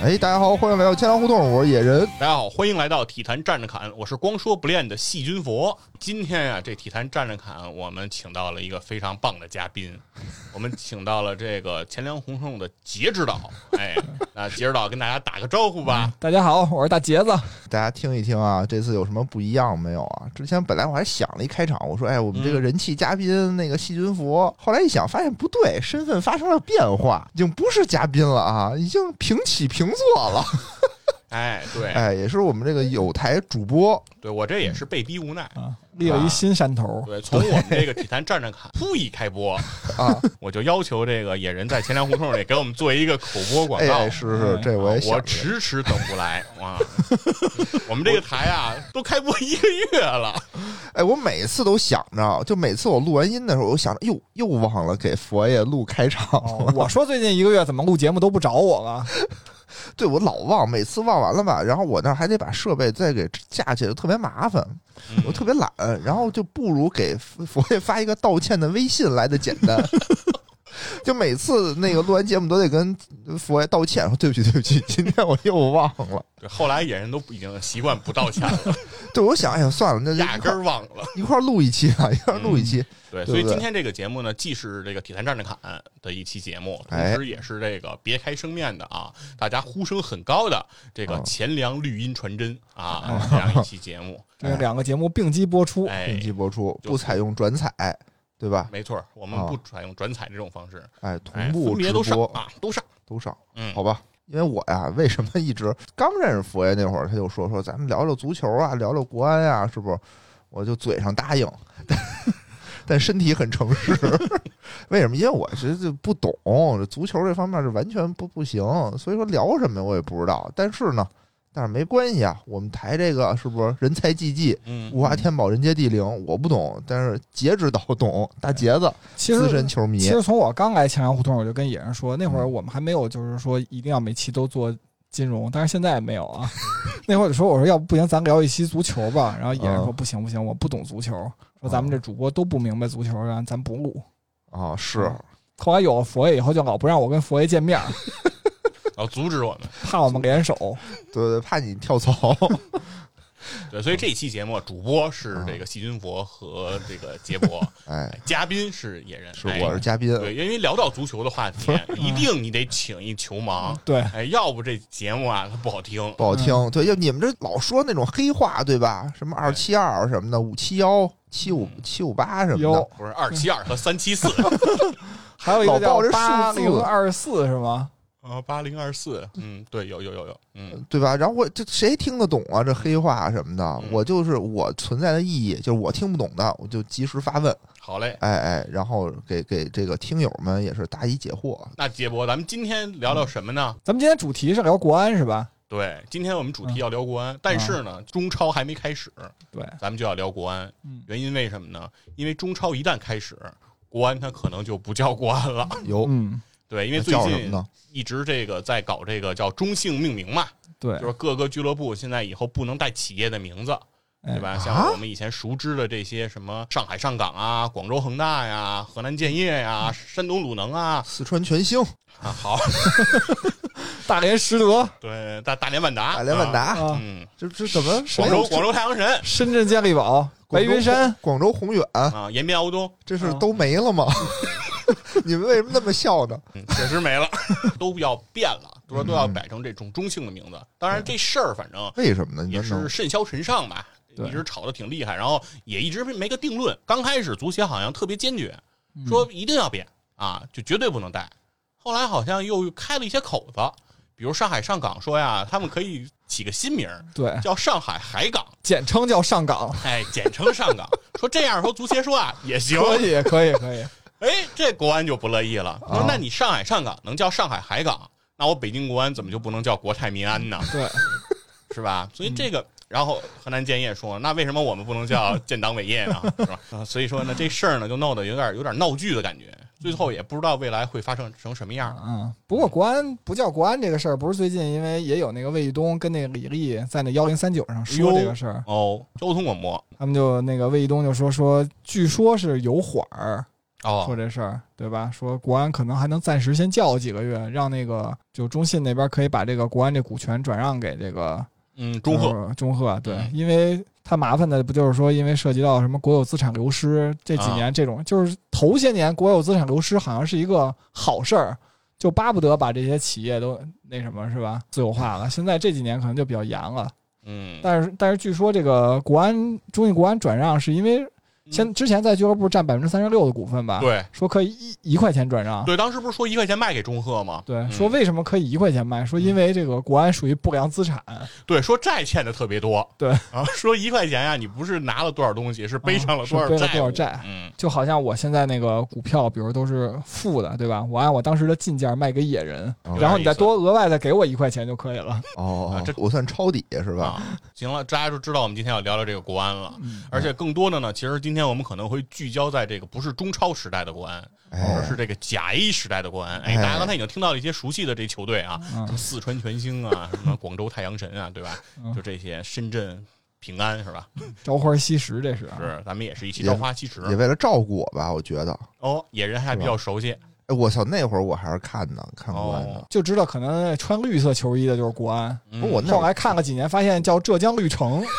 哎，大家好，欢迎来到千粮胡同，我是野人。大家好，欢迎来到体坛站着侃，我是光说不练的细菌佛。今天呀、这体坛站着侃，我们请到了一个非常棒的嘉宾，我们请到了这个钱粮胡同的杰指导。哎，那杰指导跟大家打个招呼吧。大家好，我是大杰子。大家听一听啊，这次有什么不一样没有啊？之前本来我还想了一开场，我说，哎，我们这个人气嘉宾那个细菌佛，后来一想发现不对，身份发生了变化，已经不是嘉宾了啊，已经平起平坐了。哎，对，哎，也是我们这个有台主播，对我这也是被逼无奈。啊，立了一新山头。对，从我们这个体坛站站看噗一开播啊，我就要求这个野人在钱粮胡同里给我们做一个口播广告。哎，是是，这我也我。迟迟等不来啊！我们这个台啊，都开播一个月了。哎，我每次都想着，就每次我录完音的时候，我就想着，哟，又忘了给佛爷录开场了，我说最近一个月怎么录节目都不找我了？对我老忘，每次忘完了吧，然后我那还得把设备再给架起来，特别麻烦，嗯我特别懒，然后就不如给佛爷发一个道歉的微信来的简单。就每次那个录完节目都得跟佛爷道歉，说对不起对不起，今天我又忘了。对，后来演员都已经习惯不道歉了，对，我想，哎呀，算了，那就压根儿忘了。一块儿录一期啊，一块儿录一期。对，对对所以今天这个节目呢，既是这个体坛站着侃的一期节目，同哎时也是这个别开生面的啊，大家呼声很高的这个嗯钱粮绿茵传真啊这样一期节目。这两个节目并机播出。哎并，机播出，不采用转采，对吧？没错，我们啊不采用转采这种方式，哎，同哎，步分别都播上啊，都上。都上。嗯，好吧，因为我呀，为什么一直刚认识佛爷那会儿，他就说说咱们聊聊足球啊，聊聊国安啊、是不是？我就嘴上答应，但 但身体很诚实。为什么？因为我是就不懂这足球这方面是完全不不行，所以说聊什么我也不知道。但是呢，但是没关系啊，我们台这个是不是人才济济，嗯，物华天宝，人杰地灵？我不懂，但是杰指导懂，大杰子其实资深球迷其，实从我刚来钱粮胡同，我就跟野人说，那会儿我们还没有就是说一定要每期都做金融，但是现在也没有啊。那会儿就说我说要不不行，咱聊一期足球吧。然后野人说嗯不行不行，我不懂足球，说咱们这主播都不明白足球，然后咱不录。啊，是后来有了佛爷以后，就老不让我跟佛爷见面，要阻止我们。怕我们联手。对对，怕你跳槽。对，所以这期节目主播是这个细菌佛和这个杰博，哎，嘉宾是野人，是哎我是嘉宾，对，因为聊到足球的话题，一定你得请一球盲，对，哎，要不这节目啊它不好听。不好听。对，要你们这老说那种黑话，对吧？什么二七二什么的，五七幺、七五七五八什么的，不是二七二和三七四还有一个叫八字零二四是吗？啊，八零二四，嗯，对，有有有有，嗯，对吧？然后我这谁听得懂啊？这黑话什么的，嗯我就是我存在的意义，就是我听不懂的，我就及时发问，好嘞。哎哎，然后给给这个听友们也是答疑解惑。那杰博，咱们今天聊聊什么呢？咱们今天主题是聊国安是吧？对，今天我们主题要聊国安，但是呢，中超还没开始，对，咱们就要聊国安。嗯原因为什么呢？因为中超一旦开始，国安它可能就不叫国安了。有嗯，对，因为最近？一直这个在搞这个叫中性命名嘛，对就，是各个俱乐部现在以后不能带企业的名字，哎对吧？啊像我们以前熟知的这些什么上海上港啊、广州恒大呀、河南建业呀、山东鲁能啊，四川全兴、啊好，大连实德、对大大连万达，大连万达，啊，嗯，这这怎么广州广州太阳神深圳健力宝、白云山，广州宏远，啊，延边敖东，啊这是都没了吗？你们为什么那么笑呢？嗯，确实没了，都要变了，都说都要改成这种中性的名字。当然这事儿反正为什么呢？也是甚嚣尘上吧，一直吵得挺厉害，然后也一直没个定论。刚开始足协好像特别坚决，说一定要变啊，就绝对不能带。后来好像又开了一些口子，比如上海上港说呀，他们可以起个新名儿，对，叫上海海港，简称叫上港，哎，简称上港。说这样说足协说啊也行，可以，可以，可以，哎，这国安就不乐意了，说啊那你上海上港能叫上海海港，那我北京国安怎么就不能叫国泰民安呢？对，是吧？所以这个然后河南建业说，那为什么我们不能叫建党伟业呢？是吧？啊，所以说呢，这事儿呢就闹得有点有点闹剧的感觉。最后也不知道未来会发生成什么样。嗯，不过国安不叫国安这个事儿，不是最近因为也有那个魏玉东跟那个李丽在那幺零三九上说这个事儿，哦，交通广播他们就那个魏玉东就说说，据说是有缓儿说哦，这事儿，对吧？说国安可能还能暂时先叫几个月，让那个就中信那边可以把这个国安这股权转让给这个嗯，中赫呃中赫，对，嗯。因为它麻烦的不就是说，因为涉及到什么国有资产流失，这几啊。年这种、就是头些年国有资产流失好像是一个好事儿，就巴不得把这些企业都那什么是吧？自由化了。现在这几年可能就比较严了，嗯，但是但是据说这个国安中信国安转让是因为先之前在俱乐部占百分之三十六的股份吧，，嗯对说可以一一块钱转让。对，当时不是说一块钱卖给中赫吗？对，嗯说为什么可以一块钱卖？说因为这个国安属于不良资产，对，说债欠的特别多，对啊，说一块钱呀，你不是拿了多少东西，是背上了多少债务，多少债嗯，就好像我现在那个股票，比如都是负的，对吧？我按我当时的进价卖给野人，哦然后你再多额外再给我一块钱就可以了。哦啊这，我算抄底是吧？啊，行了，大家就知道我们今天要聊聊这个国安了。嗯而且更多的呢，其实今天我们可能会聚焦在这个不是中超时代的国安，而哎，是这个甲 A 时代的国安。哎，哎大家刚才已经听到了一些熟悉的这球队啊，嗯什么四川全兴啊，什么广州太阳神啊，对吧？嗯就这些，深圳平安是吧？朝花夕拾，这是啊是，咱们也是一起朝花夕拾。也为了照顾我吧，我觉得。哦，野人还比较熟悉哎，我操，那会儿我还是看呢，看国安的哦。就知道可能穿绿色球衣的就是国安。嗯。我那后来看了几年，发现叫浙江绿城。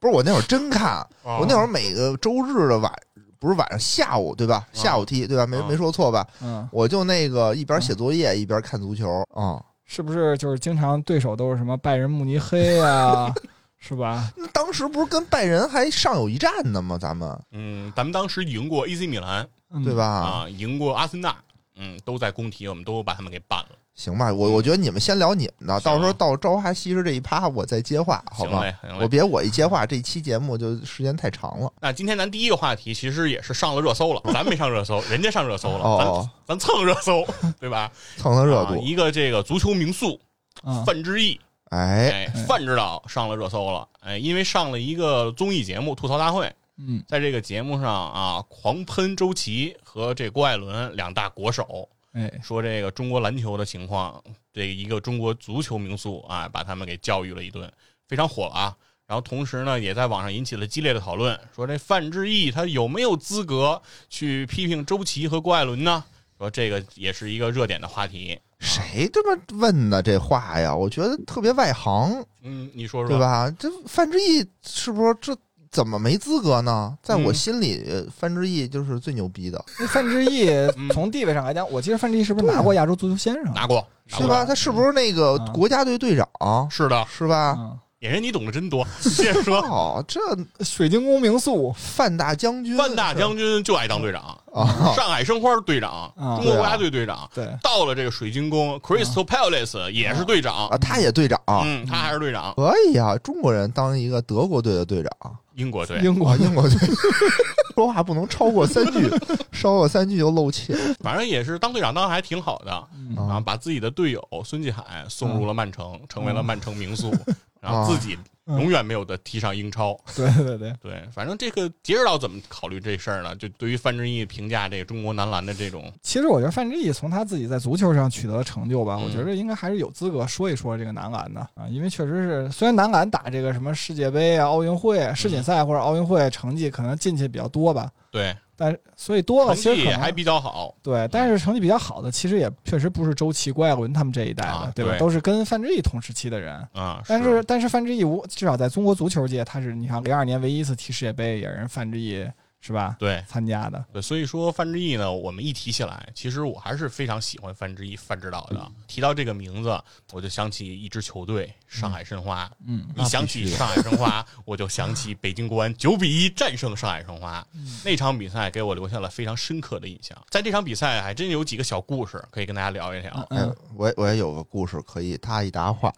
不是我那会儿真看，哦我那会儿每个周日的晚，不是晚上下午对吧？下午踢对吧？没啊没说错吧？嗯，我就那个一边写作业一边看足球啊。是不是就是经常对手都是什么拜仁慕尼黑啊，是吧？那当时不是跟拜仁还上有一战呢吗？咱们嗯，咱们当时赢过 AC 米兰嗯对？吧？啊，赢过阿森纳，嗯，都在工体，我们都把他们给办了。行吧，我我觉得你们先聊你们的，到时候到朝花夕拾这一趴我再接话，好吧？我。别我一接话，这期节目就时间太长了。那今天咱第一个话题其实也是上了热搜了，咱没上热搜，人家上热搜了，哦，咱咱蹭热搜，对吧？蹭蹭热度，啊一个这个足球名宿嗯，范志毅，哎，哎，范指导上了热搜了，哎，因为上了一个综艺节目《吐槽大会》，嗯在这个节目上啊，狂喷周琦和这郭艾伦两大国手，哎，说这个中国篮球的情况，这一个中国足球名宿啊，把他们给教育了一顿，非常火啊。然后同时呢，也在网上引起了激烈的讨论，说这范志毅他有没有资格去批评周琦和郭艾伦呢？说这个也是一个热点的话题。谁这么问呢？这话呀，我觉得特别外行，嗯，你说说，对？吧？这范志毅是不是这怎么没资格呢？在我嗯心里，范志毅就是最牛逼的，那范志毅嗯 从地位上来讲，我记得范志毅是不是拿过亚洲足球先生？拿过，是吧？他是不是那个嗯国家队队长？是的，是吧？嗯，野人你懂得真多。接着说，哦，这水晶宫名宿，范大将军，范大将军就爱当队长，啊，上海申花队长，啊中国国家队队长。对，到了这个水晶宫，Crystal Palace 也是队长啊，，他也队长，嗯，他还是队长，可以啊，中国人当一个德国队的队长，英国队。英国啊，英国队，说话不能超过三句，超过三句就露怯反正也是当队长当的还挺好的，嗯啊，把自己的队友孙继海送入了曼城，成为了曼城名宿，然后自己永远没有的踢上英超。对对对，对，反正这个杰指导怎么考虑这事儿呢？就对于范志毅评价这个中国男篮的这种，其实我觉得范志毅从他自己在足球上取得的成就吧，嗯我觉得应该还是有资格说一说这个男篮的啊，因为确实是虽然男篮打这个什么世界杯啊、奥运会、啊、世锦赛或者奥运会成绩可能进去比较多吧，对但所以多了其实可能绩也还比较好。对，但是成绩比较好的其实也确实不是周琦、郭艾伦他们这一代的，啊对吧？都是跟范志毅同时期的人。啊，但是但是范志毅无至少在中国足球界，他是你看零二年唯一一次踢世界杯也是范志毅是吧对参加的。对，所以说范志毅呢，我们一提起来，其实我还是非常喜欢范志毅范指导的。提到这个名字，我就想起一支球队——上海申花。嗯，一想起上海申花，我就想起北京国安九比一战胜上海申花那场比赛，给我留下了非常深刻的印象。在这场比赛，还真有几个小故事可以跟大家聊一聊。哎嗯，我也我也有个故事可以搭一搭话，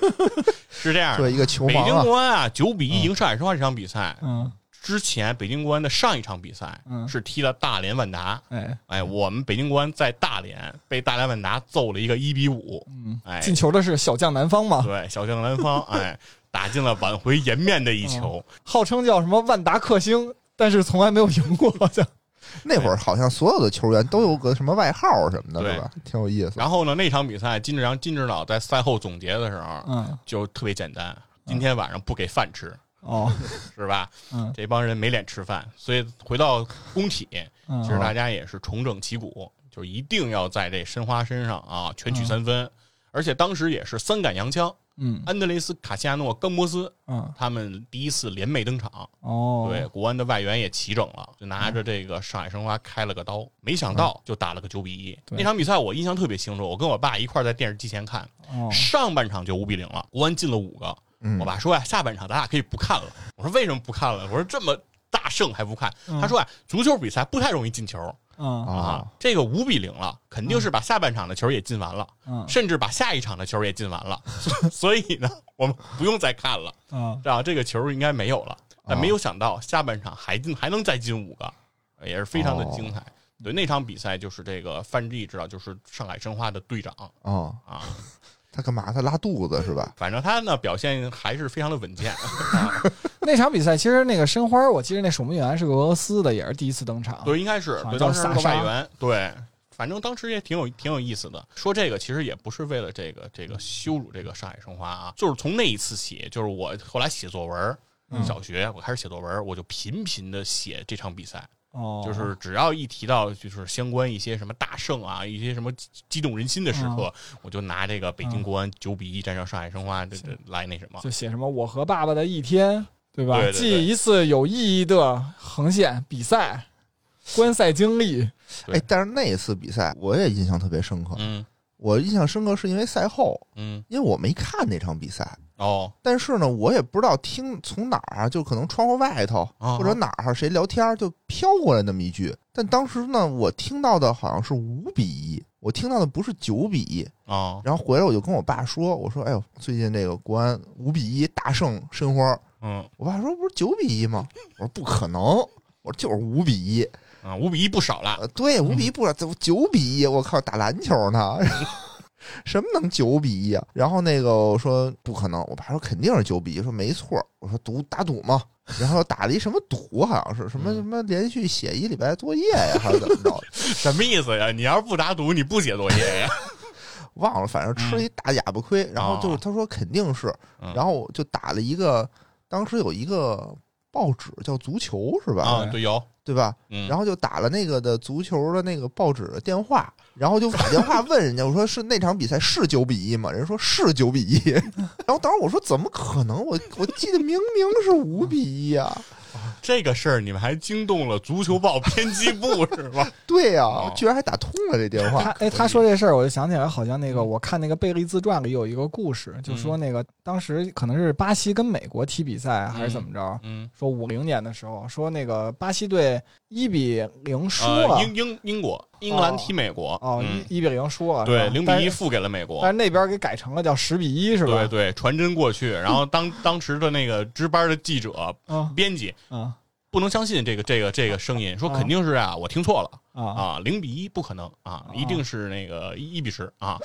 是这样的，对一个球北京国安啊，九比一赢上海申花这场比赛嗯之前，北京国安的上一场比赛嗯是踢了大连万达。哎哎，我们北京国安在大连被大连万达揍了一个一比五。嗯，哎，进球的是小将南方嘛？对，小将南方，哎，打进了挽回颜面的一球。号称叫什么万达克星，但是从来没有赢过，好像。那会儿好像所有的球员都有个什么外号什么的，对是吧？挺有意思。然后呢，那场比赛金志扬金指导在赛后总结的时候嗯，就特别简单：今天晚上不给饭吃，哦，是吧？嗯这帮人没脸吃饭，所以回到工体，嗯，其实大家也是重整旗鼓，就是一定要在这申花身上啊全取三分。而且当时也是三杆洋枪，嗯安德雷斯、卡西亚诺、冈博斯嗯，他们第一次联袂登场。哦，对，国安的外援也齐整了，就拿着这个上海申花开了个刀，没想到就打了个九比一。对那场比赛我印象特别清楚，我跟我爸一块在电视机前看，哦，上半场就五比零了，国安进了五个。嗯。我爸说呀，下半场咱俩可以不看了。我说为什么不看了？我说这么大胜还不看？嗯。他说啊，足球比赛不太容易进球。嗯。啊。啊，这个五比零了，肯定是把下半场的球也进完了，嗯。甚至把下一场的球也进完了。所 以呢，我们不用再看了，嗯。这样这个球应该没有了。但啊。没有想到下半场还进，还能再进五个，也是非常的精彩。哦对那场比赛就是这个范志毅知道，就是上海申花的队长。哦，啊，他干嘛？他拉肚子是吧？反正他呢表现还是非常的稳健。啊那场比赛其实那个申花，我记得那守门员是个俄罗斯的，也是第一次登场。对，应该是对，当时外援，对。反正当时也挺有挺有意思的。说这个其实也不是为了这个这个羞辱这个上海申花啊，就是从那一次起，就是我后来写作文，嗯小学我开始写作文，我就频频的写这场比赛，哦，就是只要一提到就是相关一些什么大胜啊，一些什么激激动人心的时刻，我就拿这个北京国安九比一战胜上海申花这这来那什么。就写什么我和爸爸的一天，对吧？对对对记一次有意义的横线比赛，观赛经历。对哎，但是那一次比赛我也印象特别深刻。嗯我印象深刻是因为赛后，嗯因为我没看那场比赛，哦但是呢，我也不知道听从哪儿啊，就可能窗户外头啊或者哪儿谁聊天就飘过来那么一句。但当时呢，我听到的好像是五比一，我听到的不是九比一。哦然后回来我就跟我爸说：“我说，哎呦，最近这个国安五比一大胜申花。嗯”我爸说：“不是九比一吗？”我说：“不可能。”我说：“就是五比一。啊五比一不少了。呃，对，五比一不少怎么九比一？我靠，打篮球呢？什么能九比一啊？然后那个我说不可能，我爸说肯定是九比一，说没错。我说赌打赌嘛，然后打了一什么赌，好像是什么嗯什么连续写一礼拜作业呀，还是怎么着？什么意思呀？你要是不打赌，你不写作业呀？忘了，反正吃了一大哑巴亏。然后就是他说肯定是，嗯然后我就打了一个，当时有一个报纸叫足球是吧？啊，对，有，对吧？嗯，然后就打了那个的足球的那个报纸的电话，然后就打电话问人家，我说是那场比赛是九比一吗？人说是九比一，然后当时我说怎么可能？我我记得明明是五比一啊！这个事儿你们还惊动了足球报编辑部 是吧？对呀、哦。居然还打通了这电他话。哎，他说这事儿，我就想起来，好像那个我看那个贝利自传里有一个故事，就说那个当时可能是巴西跟美国踢比赛还是怎么着，嗯，说五零年的时候，说那个巴西队一比零输呃，了，英英英国英格兰踢美国，哦，嗯。一一比零输了，对，零比一，负给了美国。但是那边给改成了叫十比一，是吧？对对，传真过去，然后当当时的那个值班的记者、嗯。编辑嗯不能相信这个这个这个声音，说肯定是啊，我听错了。啊啊，零比一不可能啊，一定是那个一一比十啊，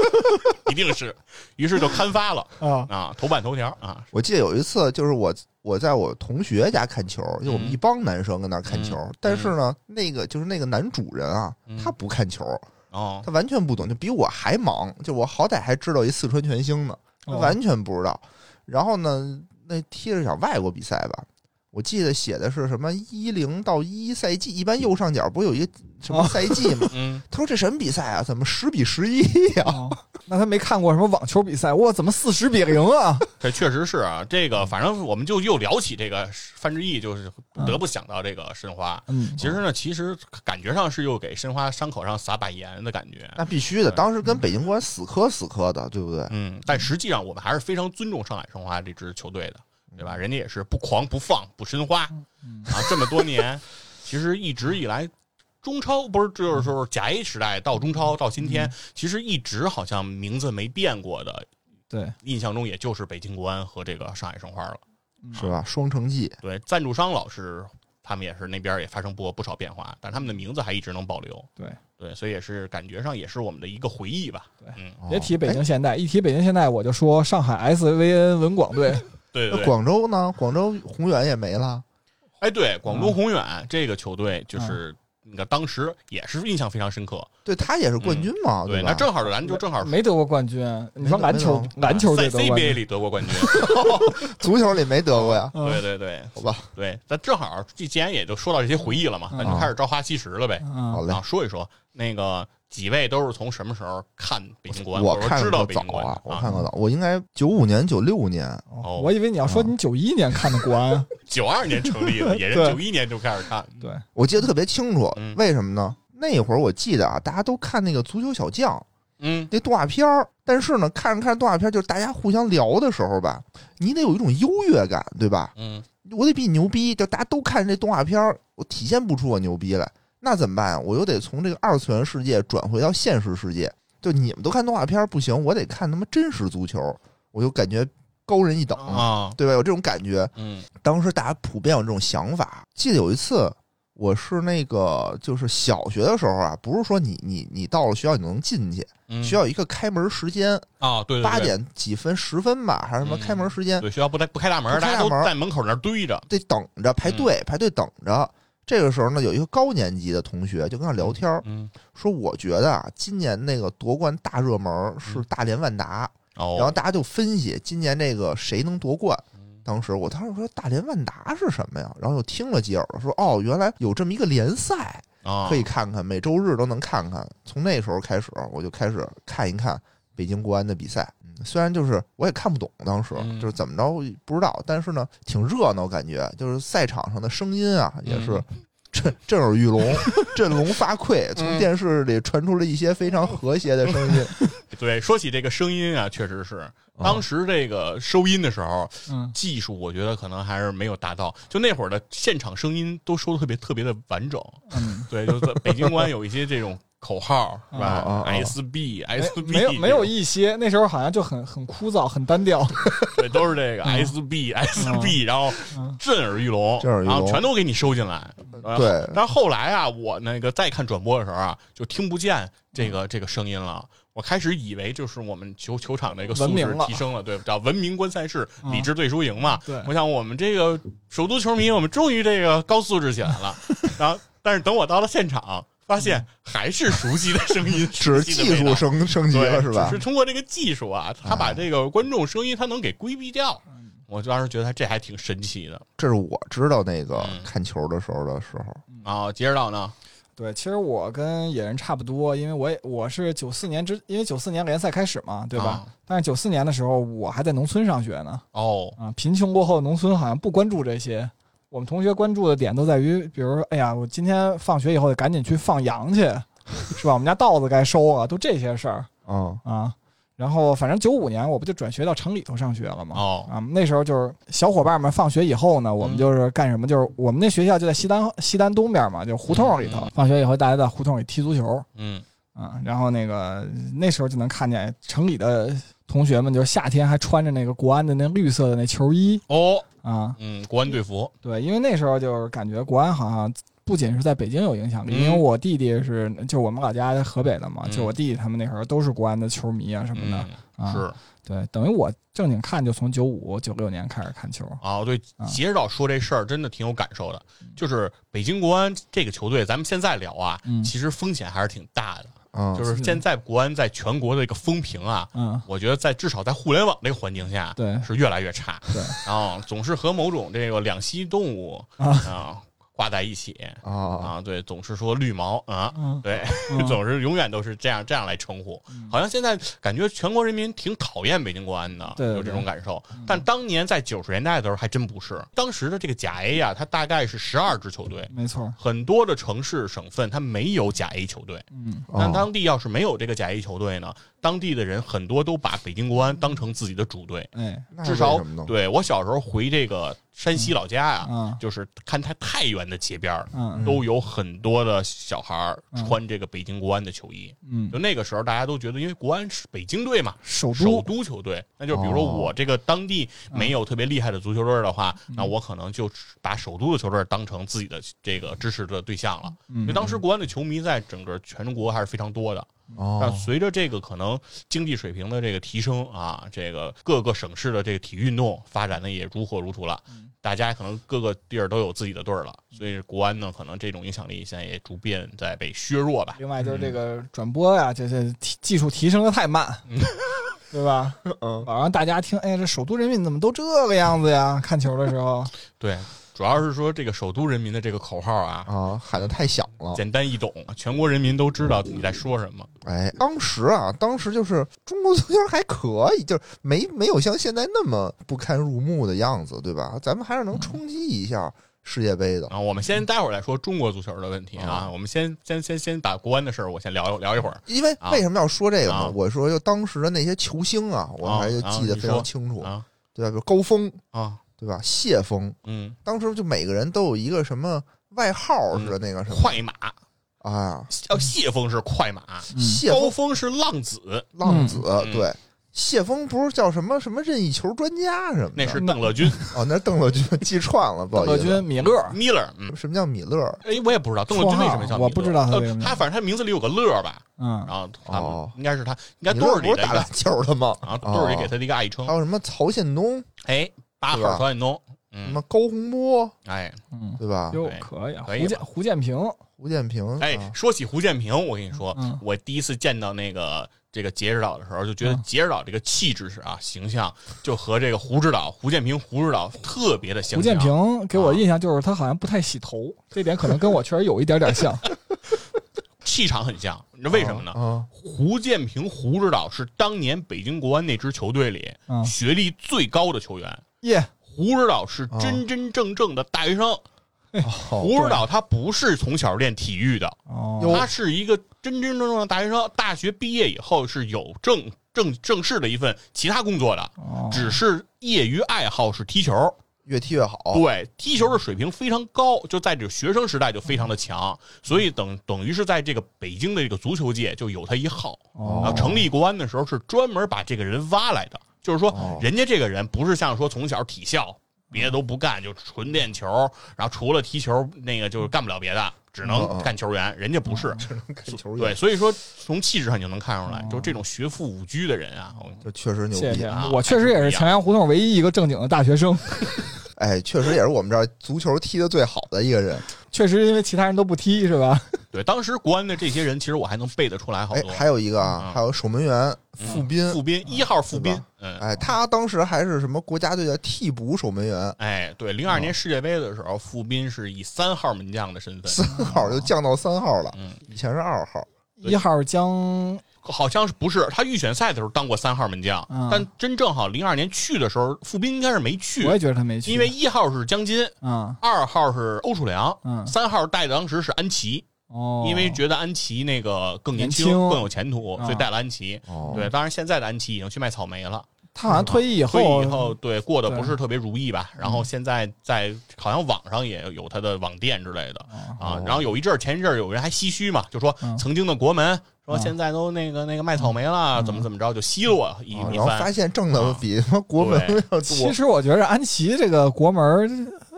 一定是，于是就刊发了啊。啊，头版头条啊，我记得有一次，就是我我在我同学家看球，就我们嗯。一帮男生跟那看球，嗯。但是呢，那个就是那个男主人啊，嗯。他不看球，哦。他完全不懂，就比我还忙。就我好歹还知道一四川全兴呢，他哦完全不知道。然后呢，那踢了场外国比赛吧，我记得写的是什么一零到一一赛季，一般右上角不有一个什么赛季吗？嗯，他说这什么比赛啊？怎么十比十一呀？哦，那他没看过什么网球比赛，哇，怎么四十比零啊？这确实是啊，这个反正我们就又聊起这个范志毅，就是不得不想到这个申花。嗯，其实呢，其实感觉上是又给申花伤口上撒把盐的感觉。那必须的，当时跟北京国安死磕死磕的，对不对？嗯，但实际上我们还是非常尊重上海申花这支球队的，对吧？人家也是不狂不放不申花啊，这么多年，其实一直以来，中超不是就是说甲 A 时代到中超到今天，其实一直好像名字没变过的，对，印象中也就是北京国安和这个上海申花了。是吧？双城记，对，赞助商老师他们也是那边也发生过不少变化，但他们的名字还一直能保留。对对，所以也是感觉上也是我们的一个回忆吧。对嗯，别提北哎京现代，一提北京现代，我就说上海 SVN 文广队。那对。广州呢？广州宏远也没了。哎，对，广嗯东宏远这个球队就是那个当时也是印象非常深刻。对他也是冠军嘛，对，吧？那正好篮球正好没得过冠军，你说篮球篮球在 CBA，里得过冠军。足球里没得过呀，嗯对对对好吧？对，咱正好既既然也就说到这些回忆了嘛，嗯咱就开始朝花夕拾了呗。嗯，好嘞啊，，说一说那个几位都是从什么时候看北京国安，我看过早啊，我看过早，我应该九五年、九六年，哦我以为你要说你九一年看的国安，九二年成立的，也是九一年就开始看。对，我记得特别清楚嗯。为什么呢？那会儿我记得啊，大家都看那个足球小将嗯，那动画片儿，但是呢，看着看着动画片儿，就是大家互相聊的时候吧，你得有一种优越感，对吧？嗯我得比你牛逼，就大家都看这动画片儿，我体现不出我牛逼来，那怎么办呀？我又得从这个二次元世界转回到现实世界。就你们都看动画片不行，我得看他妈真实足球，我就感觉高人一等，啊，对吧？有这种感觉。嗯当时大家普遍有这种想法。记得有一次，我是那个就是小学的时候啊，不是说你你你到了学校你能进去，嗯，学校有一个开门时间，啊，对对对，八点几分十分吧，还是什么嗯开门时间，对学校不开不开大门，大门在门口那儿堆着。得等着排队，排队等着。这个时候呢，有一个高年级的同学就跟他聊天儿，嗯，说我觉得啊，今年那个夺冠大热门是大连万达，哦，然后大家就分析今年这个谁能夺冠。嗯当时我当时说大连万达是什么呀？然后又听了几耳朵，说哦，原来有这么一个联赛，啊，可以看看，每周日都能看看。从那时候开始，我就开始看一看北京国安的比赛。嗯虽然就是我也看不懂，当时嗯就是怎么着不知道，但是呢挺热闹，感觉就是赛场上的声音啊，也是嗯震震耳欲聋，振聋发聩。从嗯电视里传出了一些非常和谐的声音。对，说起这个声音啊，确实是啊当时这个收音的时候，嗯，技术我觉得可能还是没有达到。就那会儿的现场声音都收的特别特别的完整。嗯，对，就是在北京国安有一些这种口号是吧啊啊啊？SB 没 SB 没有没有一些，那时候好像就很很枯燥，很单调。对，都是这个嗯 SB SB，然后嗯震耳欲聋，震耳欲聋然后全都给你收进来。呃对但是后来啊，我那个再看转播的时候啊，就听不见这个这个声音了。我开始以为就是我们球球场的一个素质提升了，对，叫文明观赛事，嗯理智对输赢嘛。对我想我们这个首都球迷，我们终于这个高素质起来了。然后，但是等我到了现场，发现还是熟悉的声音，只是技术升升级，了，是吧只？是通过这个技术啊，他把这个观众声音他能给规避掉。嗯我当时觉得这还挺神奇的这是我知道那个嗯看球的时候的时候。啊。接着讲呢？对，其实我跟野人差不多，因为我也我是九四年之，因为九四年联赛开始嘛，对吧？啊但是九四年的时候，我还在农村上学呢，哦，啊，贫穷过后，农村好像不关注这些。我们同学关注的点都在于，比如说，哎呀，我今天放学以后得赶紧去放羊去，是吧？我们家稻子该收啊，都这些事儿嗯啊。然后，反正九五年我不就转学到城里头上学了嘛。哦啊，那时候就是小伙伴们放学以后呢，我们就是干什么？就是我们那学校就在西单西单东边嘛，就胡同里头嗯。放学以后，大家在胡同里踢足球嗯啊，然后那个那时候就能看见城里的同学们，就是夏天还穿着那个国安的那绿色的那球衣哦啊。嗯，国安队服对，因为那时候就是感觉国安好像不仅是在北京有影响力，嗯因为我弟弟是就我们老家河北的嘛，嗯就我弟弟他们那时候都是国安的球迷啊什么的。嗯啊是对，等于我正经看就从九五九六年开始看球。啊，对啊，杰指导说这事儿真的挺有感受的。就是北京国安这个球队，咱们现在聊啊，嗯其实风险还是挺大的。嗯，就是现在国安在全国的一个风评啊，嗯，我觉得在至少在互联网这个环境下，对。是越来越差。对，然后总是和某种这个两栖动物啊。啊挂在一起啊啊，对，总是说绿毛啊，嗯对，嗯 总是永远都是这样这样来称呼。好像现在感觉全国人民挺讨厌北京国安的，有这种对感受。但当年在九十年代的时候还真不是，当时的这个甲 A 呀，它大概是十二支球队，没错。很多的城市省份它没有甲 A 球队。嗯哦但当地要是没有这个甲 A 球队呢，当地的人很多都把北京国安当成自己的主队。哎，至少？对我小时候回这个山西老家呀、嗯。就是看太太原的街边都有很多的小孩穿这个北京国安的球衣。嗯，就那个时候，大家都觉得，因为国安是北京队嘛，首首都都球队，那就比如说哦。我这个当地没有特别厉害的足球队的话，嗯。那我可能就把首都的球队当成自己的这个支持的对象了。嗯因为当时国安的球迷在整个全国还是非常多的。但哦，随着这个可能经济水平的这个提升啊，这个各个省市的这个体育运动发展的也如火如荼了，大家可能各个地儿都有自己的队儿了，所以国安呢，可能这种影响力现在也逐渐在被削弱吧。另外就是这个转播呀，这这技术提升的太慢，对吧？嗯，老让大家听，哎，这首都人民怎么都这个样子呀？看球的时候，对，主要是说这个首都人民的这个口号啊，啊，喊的太响了。简单易懂，全国人民都知道你在说什么。哎，当时啊，当时就是中国足球还可以，就是没没有像现在那么不堪入目的样子，对吧？咱们还是能冲击一下世界杯的。啊，我们先待会儿再说中国足球的问题啊啊，我们先先先先把国安的事儿我先聊聊一会儿。因为啊为什么要说这个呢？啊我说就当时的那些球星啊，我还啊记得非常清楚，啊对吧？比如高峰，啊，对吧？谢峰，嗯，当时就每个人都有一个什么外号似的，那个什么快马，啊，叫谢峰是快马，谢高谢峰峰是浪子，浪子，嗯对。谢峰不是叫什么什么任意球专家什么的？那是邓乐军哦，那是邓乐军记串了，不好乐意思。军、米勒，Miller，嗯，什么叫米勒？哎，我也不知道邓乐军为什么叫米勒我不知道他他反正他名字里有个乐吧，嗯然后哦应该是他，应该米队儿里不是打篮球的吗？啊，队儿里给他的一个爱称还，有什么曹宪东，哎，八号曹远东，什嗯。么，高洪波，哎。嗯，对吧？哟，可以啊，可以胡建胡建平，胡建平，哎啊，说起胡建平，我跟你说嗯，我第一次见到那个这个杰指导的时候，就觉得嗯。杰指导这个气质是啊，形象就和这个胡指导、胡建平、胡指导特别的相像。胡建平给我的印象就是他好像不太洗头，这点可能跟我确实有一点点像。气场很像，你知道为什么呢？啊，胡建平、胡指导是当年北京国安那支球队里嗯。学历最高的球员。耶，胡指导是真真正正的大学生。哦胡指导他不是从小练体育的，哦，他是一个真真正正的大学生。大学毕业以后是有正正正式的一份其他工作的，哦只是业余爱好是踢球。越踢越好。对，踢球的水平非常高，就在这个学生时代就非常的强，所以等等于是在这个北京的这个足球界就有他一号。哦然后成立国安的时候是专门把这个人挖来的，就是说哦人家这个人不是像说从小体校别的都不干，就纯练球，然后除了踢球那个就是干不了别的，只能干球员。人家不是，只能干球员对，所以说从气质上你就能看出来哦，就这种学富五车的人啊，我这确实牛逼谢谢啊，我确实也是强阳胡同唯一一个正经的大学生，哎，确实也是我们这儿足球踢得最好的一个人。确实因为其他人都不踢是吧？对当时国安的这些人，其实我还能背得出来好哎，多。还有一个啊，嗯。还有守门员傅斌，傅斌一号傅斌，嗯，哎，他当时还是什么国家队的替补守门员，哎，对，零二年世界杯的时候，傅斌是以三号门将的身份，三号就降到三号了，嗯，以前是二号。一号将好像是不是他预选赛的时候当过三号门将，嗯。但真正好零二年去的时候，傅斌应该是没去。我，也觉得他没去，因为一号是江津，嗯。二号是欧楚良，嗯。三号带的当时是安琪，哦，因为觉得安琪那个更年轻、年轻更有前途，啊所以带了安琪。哦，对，当然现在的安琪已经去卖草莓了，他好像退役以后，退役以后对过得不是特别如意吧。然后现在在好像网上也有他的网店之类的。啊哦。然后有一阵儿前一阵儿有人还唏嘘嘛，就说嗯。曾经的国门说嗯现在都那个那个卖草莓了，嗯怎么怎么着就奚落一一哦然后发番。现挣的比他妈国门对要多。其实我觉得安琪这个国门儿，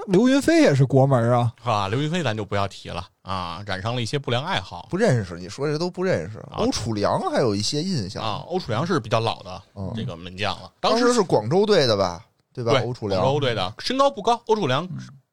刘云飞也是国门儿啊。啊，刘云飞咱就不要提了啊，染上了一些不良爱好不认识，你说这都不认识。啊欧楚良还有一些印象，啊。欧楚良是比较老的嗯这个门将了，当时时是广州队的吧？对吧？对欧楚良，广州队的身高不高，欧楚良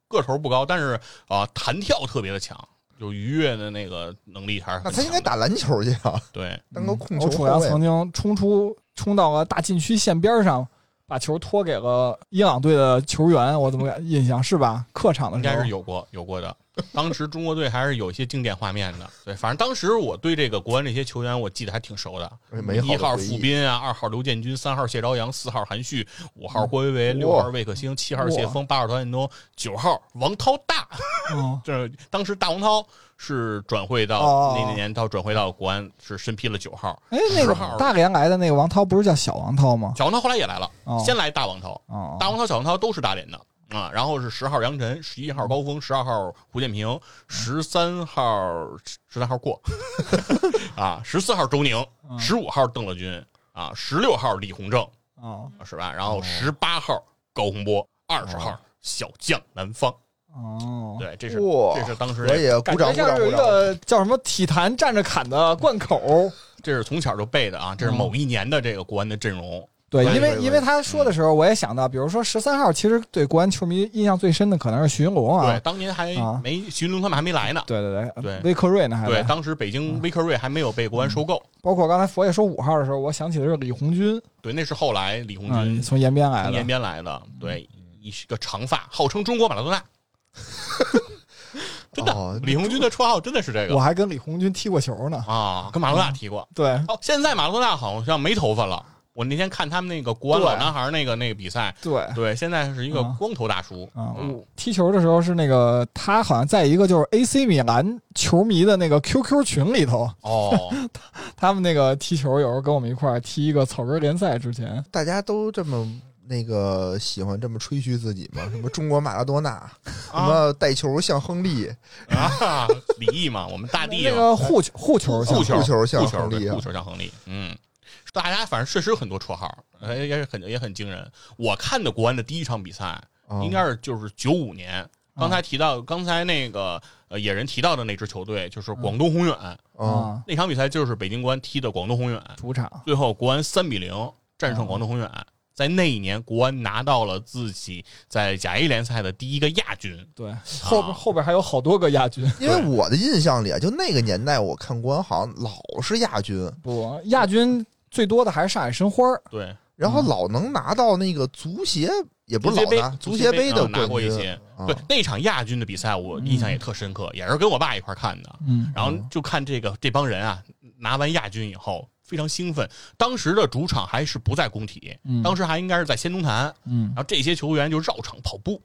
个头不高，但是啊弹跳特别的强，就愉悦的那个能力还是那他应该打篮球去啊，对。当个控球欧楚良后卫。曾经冲出冲到了大禁区线边上，把球托给了伊朗队的球员，我怎么感印象是吧？客场的时候应该是有过有过的。当时中国队还是有一些经典画面的，对，反正当时我对这个国安这些球员，我记得还挺熟的。一号傅斌啊，二号刘建军，三号谢朝阳，四号韩旭，五号郭维维，六号魏可星，七号谢峰，八号陶建东，九号王涛大。嗯，这当时大王涛是转会到哦那年到转会到国安，是身披了九号。哎，那个号大连来的那个王涛不是叫小王涛吗？小王涛后来也来了，哦先来大王涛，哦，大王涛、小王涛都是大连的。啊，然后是十号杨晨，十一号高峰，十二号胡建平，十三号十三号过 啊，十四号周宁，十五号邓乐军啊，十六号李鸿正啊是吧？然后十八号高洪波，二十号小将南方。哦，对，这是这是当时可以鼓掌鼓感觉像是一掌鼓掌。个叫什么体坛站着砍的贯口。这是从小就背的啊，这是某一年的这个国安的阵容。对，因为因为他说的时候，我也想到，比如说十三号，其实对国安球迷印象最深的可能是徐云龙啊对，啊。当年还啊没徐云龙他们还没来呢。对对对对威克瑞呢还对，当时北京威克瑞还没有被国安收购。包括刚才佛爷说五号的时候，我想起的是李红军，对，那是后来李红嗯，军从延边来的从延。边来的，对，一个长发，号称中国马拉多纳。真的，哦李红军的绰号真的是这个我还跟李红军踢过球呢。啊，跟马拉多纳踢过。对，哦，现在马拉多纳好像没头发了。我那天看他们那个国安老男孩那个那个比赛，对，对，现在是一个啊光头大叔。啊，踢球的时候是那个他好像在一个就是 AC 米兰球迷的那个 QQ 群里头，哦，他们那个踢球有时候跟我们一块儿踢一个草根联赛之前，大家都这么那个喜欢这么吹嘘自己吗？什么中国马拉多纳，什啊么带球像亨利，啊，李毅嘛，我们大地那，个护球护球像护球护球像亨利啊护球像亨利，嗯，大家反正确实有很多绰号，哎也是很也很惊人。我看的国安的第一场比赛，啊应该是就是九五年，刚才提到刚才那个呃野人提到的那支球队，就是广东宏远。啊啊那场比赛就是北京国安踢的广东宏远，主场。最后国安三比零战胜广东宏远。在那一年，国安拿到了自己在甲 A 联赛的第一个亚军。对，后边后边还有好多个亚军，因为我的印象里啊，就那个年代，我看国安好像老是亚军，不亚军最多的还是上海申花儿对，然后老能拿到那个足协，也不是老拿，足足协杯的啊拿过一些。啊对，那场亚军的比赛，我印象也特深刻，也是跟我爸一块儿看的。嗯然后就看这个这帮人啊，拿完亚军以后非常兴奋。当时的主场还是不在工体，嗯当时还应该是在仙踪坛。嗯然后这些球员就绕场跑步，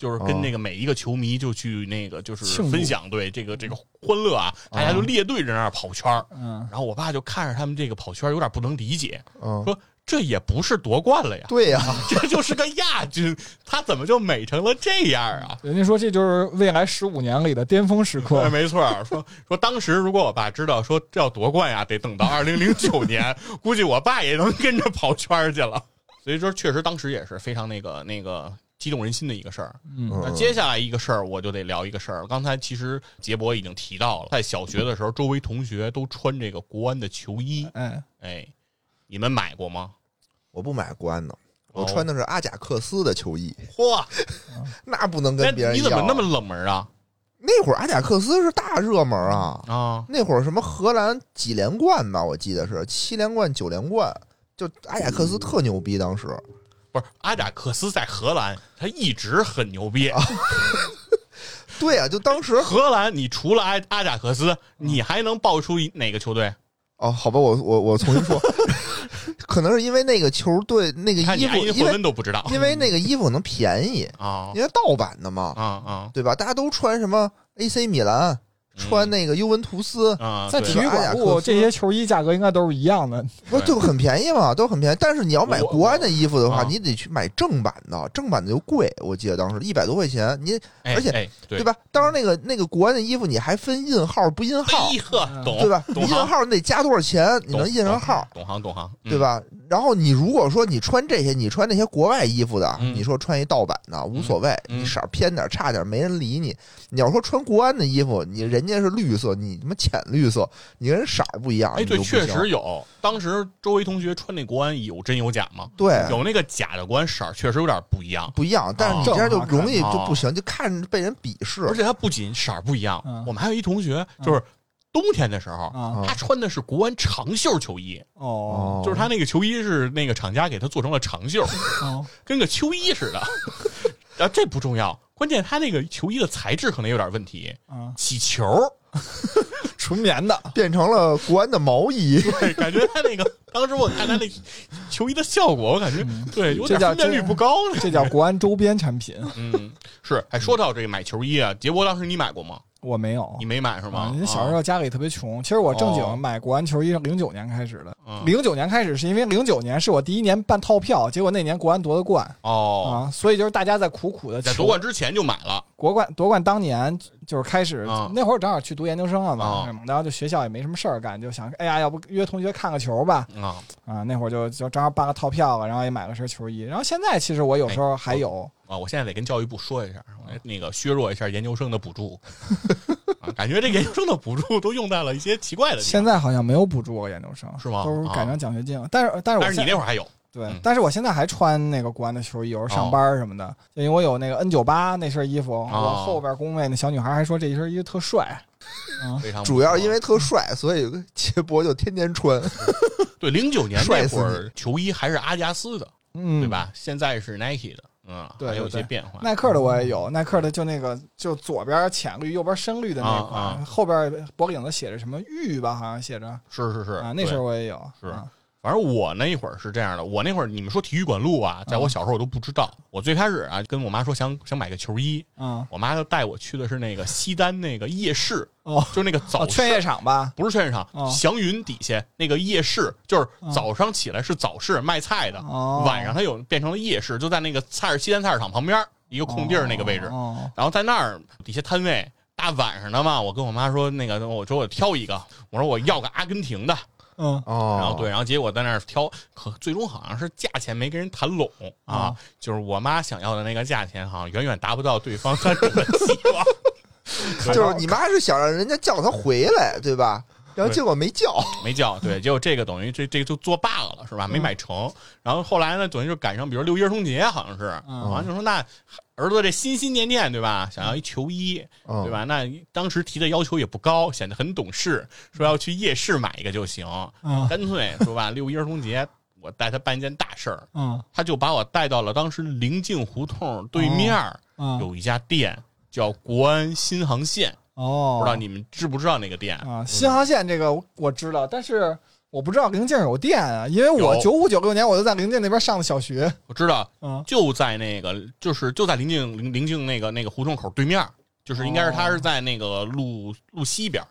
就是跟哦那个每一个球迷就去那个就是分享对这个这个欢乐啊，大家就列队在那儿跑圈儿。嗯，然后我爸就看着他们这个跑圈儿有点不能理解，嗯，说这也不是夺冠了呀，对呀，这就是个亚军，他怎么就美成了这样啊？人家说这就是未来十五年里的巅峰时刻，，没错儿。说说当时如果我爸知道说这要夺冠呀，得等到二零零九年，估计我爸也能跟着跑圈儿去了。所以说，确实当时也是非常那个那个激动人心的一个事儿。嗯那接下来一个事儿，我就得聊一个事儿。刚才其实杰博已经提到了，在小学的时候，周围同学都穿这个国安的球衣，哎，哎，你们买过吗？我不买国安的，我哦穿的是阿贾克斯的球衣，嚯，那不能跟别人一样。你怎么那么冷门啊？那会儿阿贾克斯是大热门啊，啊，那会儿什么荷兰几连冠吧，我记得是七连冠、九连冠，就阿贾克斯特牛逼，当时不是阿贾克斯在荷兰，他一直很牛逼。对啊，就当时荷兰，你除了阿阿贾克斯，你还能爆出一哪个球队？哦，好吧，我我我重新说，可能是因为那个球队那个衣服，因为都不知道因为那个衣服能便宜，啊因为盗版的嘛，啊啊对吧？大家都穿什么 AC 米兰，穿那个尤文图斯，啊！对在体育馆部这些球衣价格应该都是一样的，不就很便宜嘛，都很便宜。但是你要买国安的衣服的话，啊你得去买正版的，正版的就贵，我记得当时一百多块钱，你哎而且哎对对？吧？当时那个那个国安的衣服你还分印号不印号对吧？你印，号你得加多少钱，你能印上号，懂行懂行，嗯对？吧？然后你如果说你穿这些，你穿那些国外衣服的，嗯你说穿一盗版的无所谓，嗯你色儿偏点差点没人理你。你要说穿国安的衣服，你人家是绿色，你他妈浅绿色，你跟人色儿不一样，哎，对，确实有。当时周围同学穿那国安有真有假吗？对。有那个假的国安色儿，确实有点不一样。不一样，但是你哦这样就容易就不行，就看着被人鄙视。而且他不仅色儿不一样嗯，我们还有一同学，就是冬天的时候，啊他穿的是国安长袖球衣，哦就是他那个球衣是那个厂家给他做成了长袖，哦，跟个秋衣似的。啊，这不重要，关键他那个球衣的材质可能有点问题，啊，起球，纯棉的，变成了国安的毛衣，对，感觉他那个当时我看他那球衣的效果，我感觉对有点叫分辨率不高了。这叫国安周边产品。嗯，是。哎，说到这个买球衣啊，杰博当时你买过吗？我没有你。没买是啊吗？你小时候家里特别穷，其实我正经买国安球衣是零九年开始的。嗯零九年开始是因为零九年是我第一年办套票，结果那年国安夺的冠哦，啊，所以就是大家在苦苦的在夺冠之前就买了，国冠夺冠当年就是开始、啊那会儿正好去读研究生了嘛，啊然后就学校也没什么事儿干，就想哎呀，要不约同学看个球吧啊，啊，那会儿就就正好办个套票了，然后也买了身球衣，然后现在其实我有时候还有、啊！我现在得跟教育部说一下，我那个削弱一下研究生的补助，啊，感觉这研究生的补助都用在了一些奇怪的。现在好像没有补助过研究生是吗都是改成奖学金了，但是但是我但是你那会儿还有对，嗯。但是我现在还穿那个国安的球衣，有时候上班什么的，就因为我有那个 N 九八那身衣服，哦。我后边工位那小女孩还说这一身衣服特帅，嗯，非常，主要因为特帅，所以杰博就天天穿。对零九年那会儿球衣还是阿迪达斯的，嗯，对？吧？现在是 Nike 的，嗯，对还有些变化。耐克的我也有，耐克的就那个就左边浅绿，右边深绿的那款，啊啊。后边脖领子写着什么玉吧，好像写着。是是是。啊，那对时候我也有，是。啊反正我那一会儿是这样的，我那会儿你们说体育馆路啊，在我小时候我都不知道。我最开始啊，跟我妈说想想买个球衣，嗯。我妈就带我去的是那个西单那个夜市，哦。就是那个早劝业场吧，不是劝业场，哦。祥云底下那个夜市，就是早上起来是早市卖菜的，哦。晚上它有变成了夜市，就在那个菜市西单菜市场旁边一个空地儿那个位置，哦。然后在那儿底下摊位。大晚上的嘛，我跟我妈说那个，我说我挑一个，我说我要个阿根廷的，嗯哦，然后对，然后结果在那儿挑，可最终好像是价钱没跟人谈拢啊，啊就是我妈想要的那个价钱，好像远远达不到对方赞助的期望。就是你妈是想让人家叫他回来，对吧？然后结果没叫，没叫，对，结果这个等于这这个就作罢了，是吧？没买成。然后后来呢，等于就赶上，比如六一儿童节，好像是，嗯完了就说那儿子这心心念念，对吧？想要一球衣，嗯对吧？那当时提的要求也不高，显得很懂事，说要去夜市买一个就行，嗯干脆说吧，六一儿童节我带他办一件大事儿，嗯他就把我带到了当时临近胡同对面儿嗯有一家店，叫国安新航线，哦，不知道你们知不知道那个店？啊，新航线这个我知道，但是我不知道临近有店啊，因为我有九五九六年我就在临近那边上的小学。我知道，嗯就在那个，就是就在临近临临近那个那个胡同口对面，就是应该是他是在那个路路西边，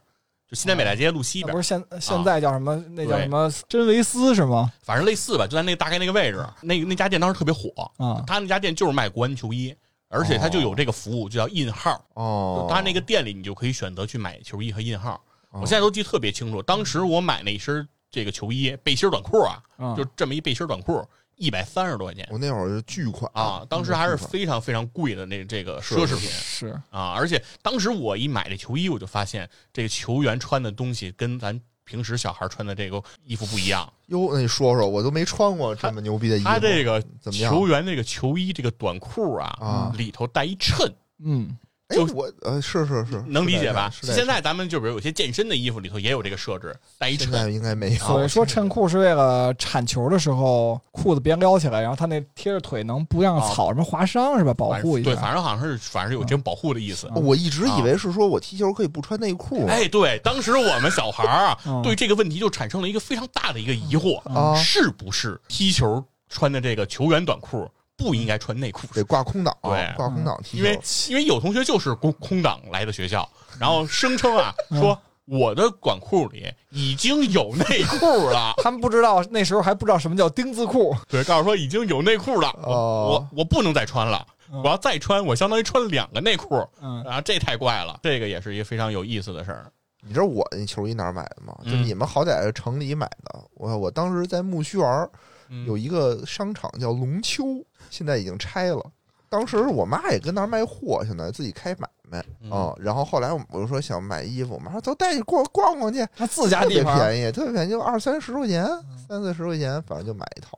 就西南北大街路西边不是现现在叫什么？那叫什么真维斯是吗？反正类似吧，就在那大概那个位置。那那家店当时特别火，啊他那家店就是卖国安球衣，而且他就有这个服务，就叫印号。哦，他那个店里你就可以选择去买球衣和印号。哦我现在都记得特别清楚，当时我买那身这个球衣背心短裤啊，嗯就这么一背心短裤，一百三十多块钱我那会儿是巨款啊！当时还是非常非常贵的那这个奢侈品是啊！而且当时我一买这球衣，我就发现这个球员穿的东西跟咱平时小孩穿的这个衣服不一样。哟，那你说说，我都没穿过这么牛逼的衣服。他这个怎么样球员这个球衣这个短裤啊，啊里头带一衬，嗯哎就，我呃是是是，能理解吧？现在咱们就比如有些健身的衣服里头也有这个设置，带一衬。现在应该没有。所以说衬裤是为了铲球的时候裤子别撩起来，然后他那贴着腿能不让草什么划伤是吧？保护一下对，反正好像是，反正有这种保护的意思。哦我一直以为是说我踢球可以不穿内裤。哎，对，当时我们小孩儿 对这个问题就产生了一个非常大的一个疑惑：啊是不是踢球穿的这个球员短裤不应该穿内裤？得挂空档，对。挂空档。因为因为有同学就是空空档来的学校，然后声称啊嗯。说我的管裤里已经有内裤了，他们不知道那时候还不知道什么叫丁字裤，对，告诉说已经有内裤了，我哦。我我不能再穿了。嗯。我要再穿，我相当于穿两个内裤，嗯。啊，这太怪了。这个也是一个非常有意思的事儿。你知道我那球衣哪儿买的吗？就嗯你们好歹是城里买的，我我当时在木樨园嗯。有一个商场叫龙丘，现在已经拆了。当时我妈也跟那儿卖货，现在自己开买卖嗯啊、然后后来我我就说想买衣服，我妈说走带你逛逛逛去，他自家特别地方便宜，特别便宜，就二三十块钱，三四十块钱，反正就买一套。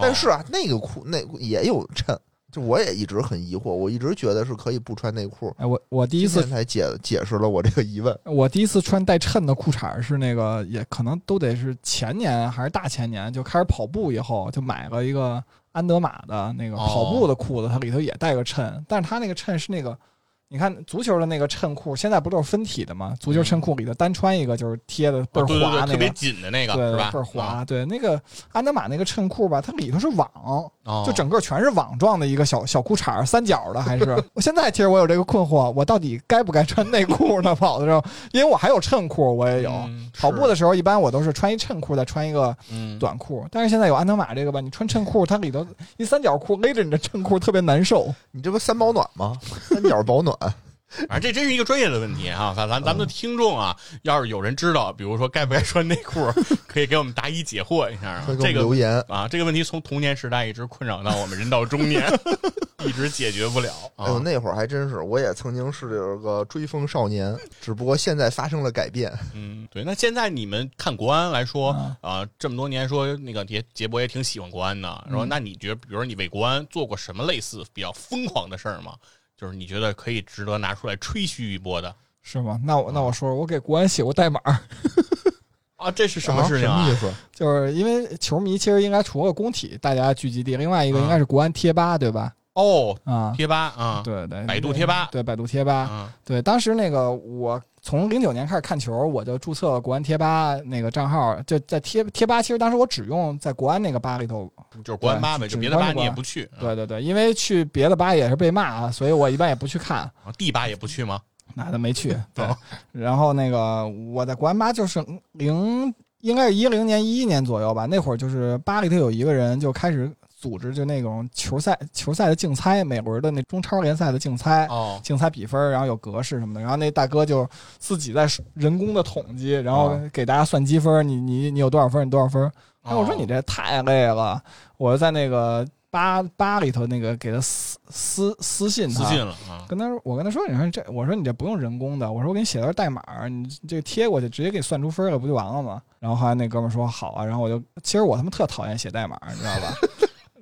但是啊，那个裤那也有衬，就我也一直很疑惑，我一直觉得是可以不穿内裤。哎，我我第一次才解解释了我这个疑问。我第一次穿带衬的裤衩是那个，也可能都得是前年还是大前年，就开始跑步以后，就买了一个安德玛的那个哦。跑步的裤子，它里头也带个衬，但是它那个衬是那个你看足球的那个衬裤，现在不都是分体的吗？足球衬裤里头单穿一个就是贴的倍儿哦对对对，滑那特别。紧的那个对，是吧？倍儿滑。对，那个安德玛那个衬裤吧，它里头是网，哦，就整个全是网状的一个小小裤衩，三角的还是？我现在其实我有这个困惑，我到底该不该穿内裤呢？跑的时候，因为我还有衬裤，我也有。嗯跑步的时候，一般我都是穿一衬裤，再穿一个嗯，短裤。但是现在有安德玛这个吧，你穿衬裤，它里头一三角裤勒着你的衬裤，特别难受。你这不三保暖吗？三角保暖，反正这真是一个专业的问题哈、咱咱咱们的听众啊，要是有人知道，比如说该不该穿内裤，可以给我们答疑解惑一下啊这个留言。啊，这个问题从童年时代一直困扰到我们人到中年，一直解决不了哎。那会儿还真是，我也曾经是这个追风少年，只不过现在发生了改变。嗯，对。那现在你们看国安来说啊啊，这么多年说那个杰杰博也挺喜欢国安的，说嗯那你觉得，比如说你为国安做过什么类似比较疯狂的事儿吗？就是你觉得可以值得拿出来吹嘘一波的是吗？那我那我说，我给国安写过代码，啊？这是什么事情啊什么意？思？就是因为球迷其实应该除了工体大家聚集地，另外一个应该是国安贴吧，对吧？哦，啊，贴吧啊，对对，百度贴吧对百度贴吧，嗯对，当时那个我从零九年开始看球，我就注册了国安贴吧那个账号，就在贴贴吧。其实当时我只用在国安那个吧里头，就是国安吧呗，就别的吧你也不去，对对对，因为去别的吧也是被骂，所以我一般也不去看。啊，D 吧也不去吗？那都没去。对哦，然后那个我在国安吧就是零，应该是一零年一一年左右吧，那会儿就是吧里头有一个人就开始组织就那种球赛球赛的竞猜，每轮的那中超联赛的竞猜。哦，竞猜比分，然后有格式什么的，然后那大哥就自己在人工的统计，然后哦给大家算积分，你你你有多少分，你多少分。哎，我说哦你这太累了，我在那个吧吧里头那个给他私私私信他，私信了啊，跟他说，我跟他说，你说这，我说你这不用人工的，我说我给你写段代码，你这贴过去，直接给你算出分了，不就完了吗？然后后来那哥们说好啊，然后我就，其实我他妈特讨厌写代码，你知道吧？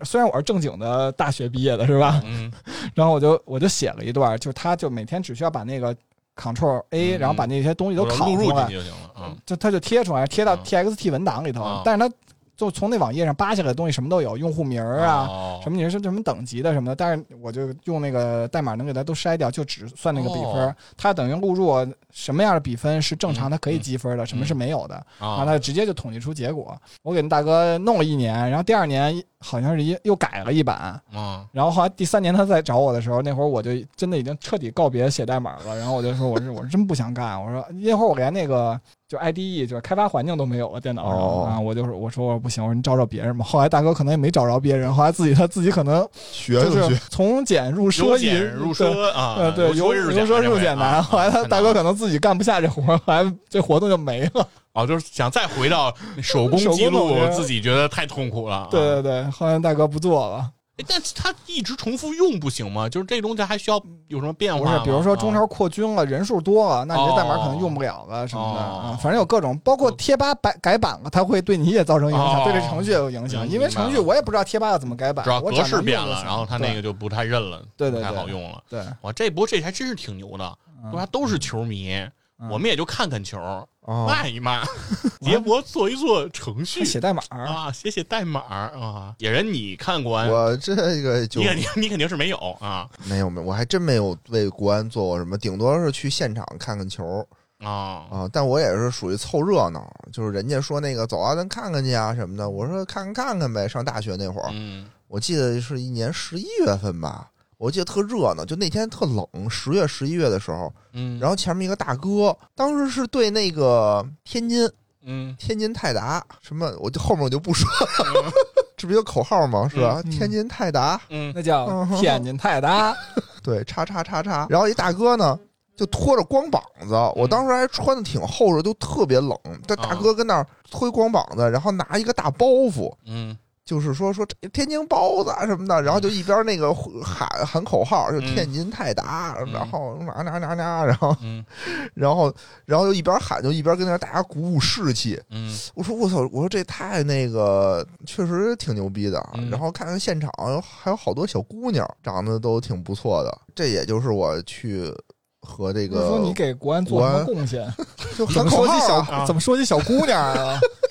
虽然我是正经的大学毕业的，是吧？嗯。然后我就我就写了一段，就是他就每天只需要把那个 Ctrl A，、嗯然后把那些东西都拷出来。录入进去，就行了嗯。就他就贴出来，贴到嗯。TXT 文档里头，啊但是他就从那网页上扒下来的东西什么都有，用户名儿啊。哦什么你是什么等级的什么的，但是我就用那个代码能给它都筛掉，就只算那个比分。哦它等于录入什么样的比分是正常，嗯它可以积分的，什么是没有的，然后啊它直接就统计出结果。我给那大哥弄了一年，然后第二年好像是一又改了一版，啊然后后来第三年他再找我的时候，那会儿我就真的已经彻底告别写代码了。然后我就说我是我是真不想干，我说那会儿我连那个就 IDE 就是开发环境都没有了，电脑上、哦啊，我就是我说我不行，我说你找找别人吧。后来大哥可能也没找着别人，后来自己他自己可能学就学是，从简入奢易入奢啊，呃，对，由奢入俭难。后来他大哥可能能自己干不下这活儿，后来这活动就没了。哦，就是想再回到手工记录，自己觉得太痛苦了。啊对对对，后来大哥不做了。哎，但是他一直重复用不行吗？就是这东西还需要有什么变化？不是，比如说中啊超扩军了，人数多了，那你这代码可能哦用不了了什么的反正有各种，包括贴吧改改版了，它会对你也造成影响，哦。对这程序也有影响，嗯因为程序我也不知道贴吧要怎么改版主要，格式变了，然后它那个就不太认了，不太对。对太好用了。对，哇，这不过这还真是挺牛的，他都是球迷，嗯我们也就看看球，哦，骂一骂，杰博做一做程序。他写代码，啊，写写代码啊。野人，你看国安，我这个就你肯定你肯定是没有啊。没有没有，我还真没有为国安做过什么，顶多是去现场看看球啊。啊。但我也是属于凑热闹，就是人家说那个走啊，咱看看去啊什么的，我说看看看看呗。上大学那会儿，嗯。我记得是一年十一月份吧，我记得特热闹，就那天特冷，十月十一月的时候，嗯，然后前面一个大哥，当时是对那个天津嗯。天津泰达什么，我就后面我就不说了，这不有口号吗？是吧？嗯。天津泰达，嗯。那叫天津泰达，对，叉叉叉叉。然后一大哥呢，就拖着光膀子，我当时还穿的挺厚实，都特别冷。这大哥跟那儿推光膀子，然后拿一个大包袱，嗯就是说说天津包子啊什么的，然后就一边那个喊喊口号，就天津泰达，嗯然后哪哪哪哪，然后嗯 然后然后就一边喊，就一边跟那大家鼓舞士气。嗯我说我操，我说这太那个，确实挺牛逼的。然后看看现场，还有好多小姑娘，长得都挺不错的。这也就是我去和这个就是说你给国安做什么贡献？就怎喊口么说起小号怎么说起小姑娘啊？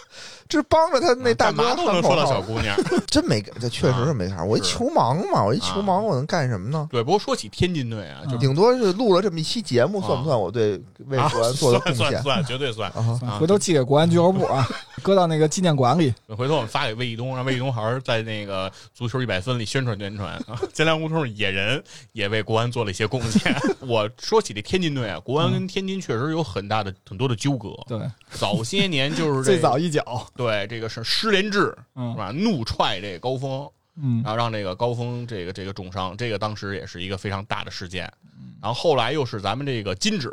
这帮着他那大干嘛哥喊口都能说到小，姑娘。真没，这确实是没啥。我一球盲嘛，我一球啊盲，我能干什么呢？对，不过说起天津队啊，就顶多是录了这么一期节目，啊算不算我对为啊国安做的贡献算算算，绝对算。回头寄给国安俱乐部啊，搁到那个纪念馆里。回头我们发给魏一东，让魏一东好好在那个足球一百分里宣传宣传啊。建良胡同野人也为国安做了一些贡献。我说起这天津队啊，国安跟天津确实有很大的很多的纠葛。对，早些年就是最早一脚，对这个是施连志是嗯吧？怒踹这个高峰，嗯然后让这个高峰这个这个重伤，这个当时也是一个非常大的事件。然后后来又是咱们这个金指，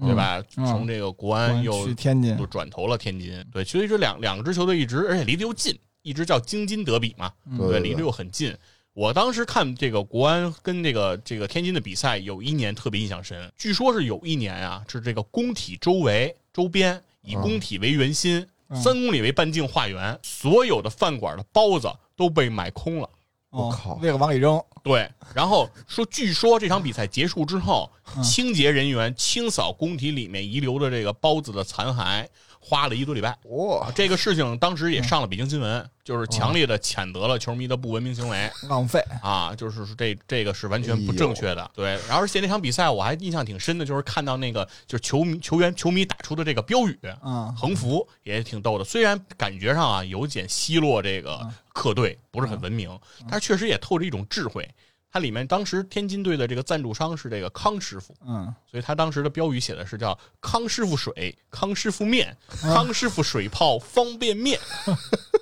对吧？嗯从这个国国安安又去天津又，转投了天津，对，所以说两两支球队一直而且离得又近，一直叫京津德比嘛，嗯对，对对离得又很近。我当时看这个国安跟这个这个天津的比赛，有一年特别印象深。据说是有一年啊，是这个工体周围周边以工体为圆心，嗯三公里为半径画圆，所有的饭馆的包子都被买空了。哦我靠。那个往里扔，对，然后说，据说这场比赛结束之后，嗯。清洁人员清扫工体里面遗留的这个包子的残骸，花了一多礼拜。哇，这个事情当时也上了北京新闻，就是强烈的谴责了球迷的不文明行为 浪费。啊，就是说这这个是完全不正确的。对，然后而且那场比赛我还印象挺深的，就是看到那个就是球迷球员球迷打出的这个标语，嗯，横幅也挺逗的。虽然感觉上啊有点奚落这个客队，不是很文明，但是确实也透着一种智慧。它里面当时天津队的这个赞助商是这个康师傅，嗯，所以他当时的标语写的是叫“康师傅水，康师傅面，康师傅水泡方便面”，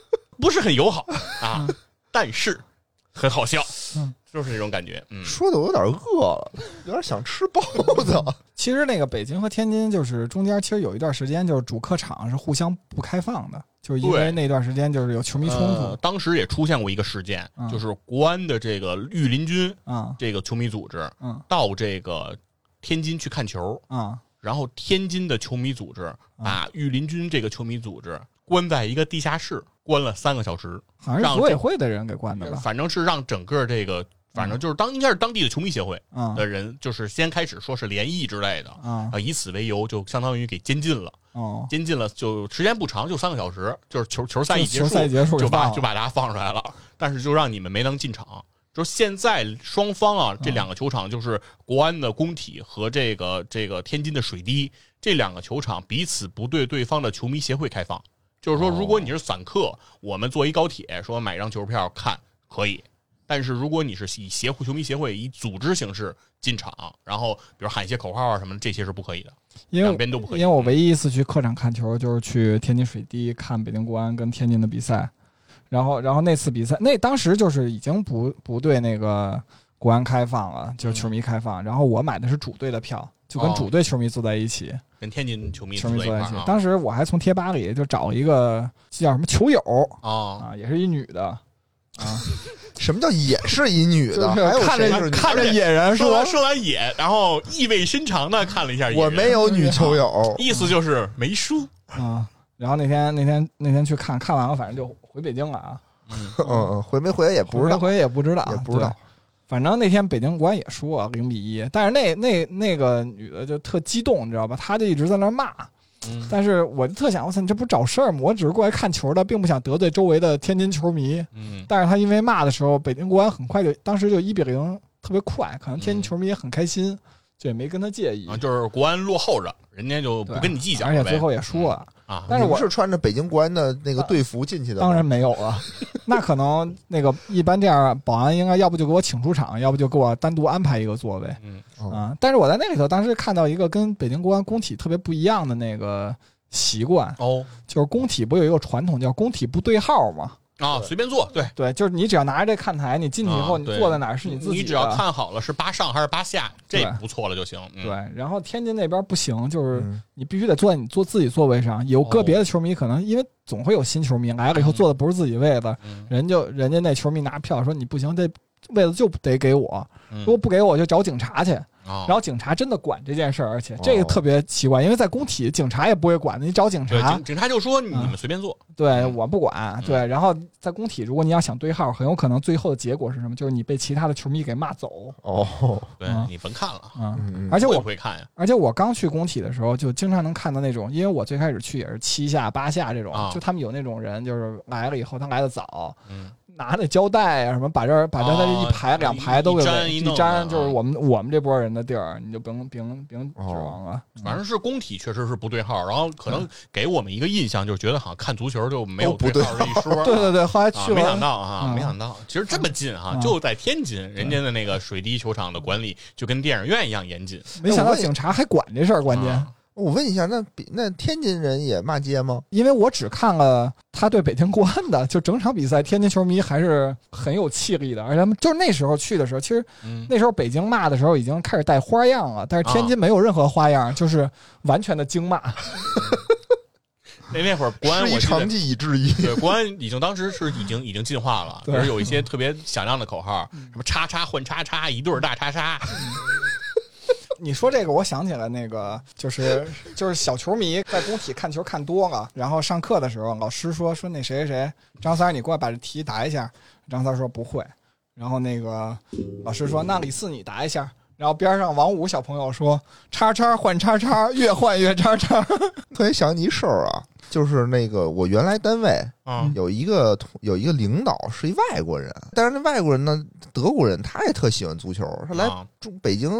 不是很友好啊，但是很好笑嗯，就是这种感觉。嗯，说的我有点饿了，有点想吃包子。其实那个北京和天津就是中间其实有一段时间就是主客场是互相不开放的，就是因为那段时间就是有球迷冲突。呃当时也出现过一个事件，嗯。就是国安的这个御林军啊这个球迷组织嗯。到这个天津去看球，啊然后天津的球迷组织把御林军这个球迷组织关在一个地下室，关了三个小时。好像是组委会的人给关的吧？反正是让整个这个，反正就是当应该是当地的球迷协会啊的人，就是先开始说是联谊之类的，啊啊，以此为由就相当于给监禁了，哦，监禁了就时间不长，就三个小时，就是球球赛一结束球赛结束就把就把大家放出来了，但是就让你们没能进场。就是现在双方啊，嗯。这两个球场就是国安的工体和这个这个天津的水滴这两个球场彼此不对对方的球迷协会开放。就是说，如果你是散客，我们坐一高铁说买张球票看可以，但是如果你是以协会球迷协会以组织形式进场，然后比如喊一些口号啊什么的，这些是不可以的，因为两边都不可以。因为我唯一一次去客场看球就是去天津水滴看北京国安跟天津的比赛，然后然后那次比赛那当时就是已经不不对那个国安开放了，就是球迷开放，然后我买的是主队的票，就跟哦。主队球迷坐在一起，跟天津球迷球迷坐在一起。当时我还从贴吧里就找了一个叫什么球友啊，啊，也是一女的啊，什么叫也是一女的？还有看着看着野人说说完说完野，然后意味深长的看了一下野，我没有女球友，意思就是没输。啊，然后那天那天那天去看看完了，反正就回北京了啊，嗯，回没回也不知道，回也不知道，也不知道。反正那天北京国安也输零比一，但是那那那个女的就特激动，你知道吧？她就一直在那儿骂。嗯但是我就特想，我操，你这不是找事儿吗？我只是过来看球的，并不想得罪周围的天津球迷。嗯但是他因为骂的时候，北京国安很快就当时就一比零，特别快，可能天津球迷也很开心，就也没跟他介意啊，。就是国安落后着，人家就不跟你计较呗，而且最后也输了。啊，但是我是穿着北京国安的那个队服进去的吗？当然没有了，那可能那个一般这样，保安应该要不就给我请出场，要不就给我单独安排一个座位嗯。但是我在那里头当时看到一个跟北京国安工体特别不一样的那个习惯，哦就是工体不有一个传统叫工体不对号吗？啊，随便坐，对，对，就是你只要拿着这看台，你进去以后，你坐在哪儿是你自己的。你只要看好了是八上还是八下，这对不错了就行。嗯对，然后天津那边不行，就是嗯你必须得坐在你坐自己座位上。有个哦别的球迷可能因为总会有新球迷来了以后嗯坐的不是自己位子，嗯人就人家那球迷拿票说你不行，这位子就得给我，嗯如果不给我就找警察去。啊，然后警察真的管这件事儿，而且这个特别奇怪，因为在工体警察也不会管的，你找警察警，警察就说你们随便做，对嗯我不管，对。然后在工体，如果你要想对号，很有可能最后的结果是什么？就是你被其他的球迷给骂走。哦，对嗯。你甭看了，嗯，而且我会看呀？而且我刚去工体的时候，就经常能看到那种，因为我最开始去也是七下八下这种，啊就他们有那种人，就是来了以后他来的早，嗯，拿那胶带啊什么，把这儿把这儿这一排、啊两排都给一粘围一粘，的就是啊我们我们这波人的地儿，你就不用不用不用指望了。反正是工体确实是不对号，然后可能给我们一个印象，就是觉得好像看足球就没有哦不对号这一说。对 对对，后来啊，去没想了，到啊，啊没想到，其实这么近哈，啊就在天津，人家的那个水滴球场的管理就跟电影院一样严谨。没想到警察还管这事儿，关键。啊我问一下，那比那天津人也骂街吗？因为我只看了他对北京国安的，就整场比赛，天津球迷还是很有气力的，而且他们就是那时候去的时候，其实嗯，那时候北京骂的时候已经开始带花样了，但是天津没有任何花样，就是完全的京骂。那那会儿国安我长技以制夷。对，国安已经当时是已经已经进化了，就是有一些特别响亮的口号，什么叉叉换叉叉，一对儿大叉叉，你说这个，我想起来那个，就是就是小球迷在工体看球看多了，然后上课的时候，老师说说那谁谁谁，张三你过来把这题答一下，张三说不会，然后那个老师说那李四你答一下。然后边上王五小朋友说：“叉叉换叉叉，越换越叉叉。特别想你手啊，就是那个我原来单位啊。有一个同有一个领导是一外国人，但是那外国人呢，德国人，他也特喜欢足球，他来啊。中北京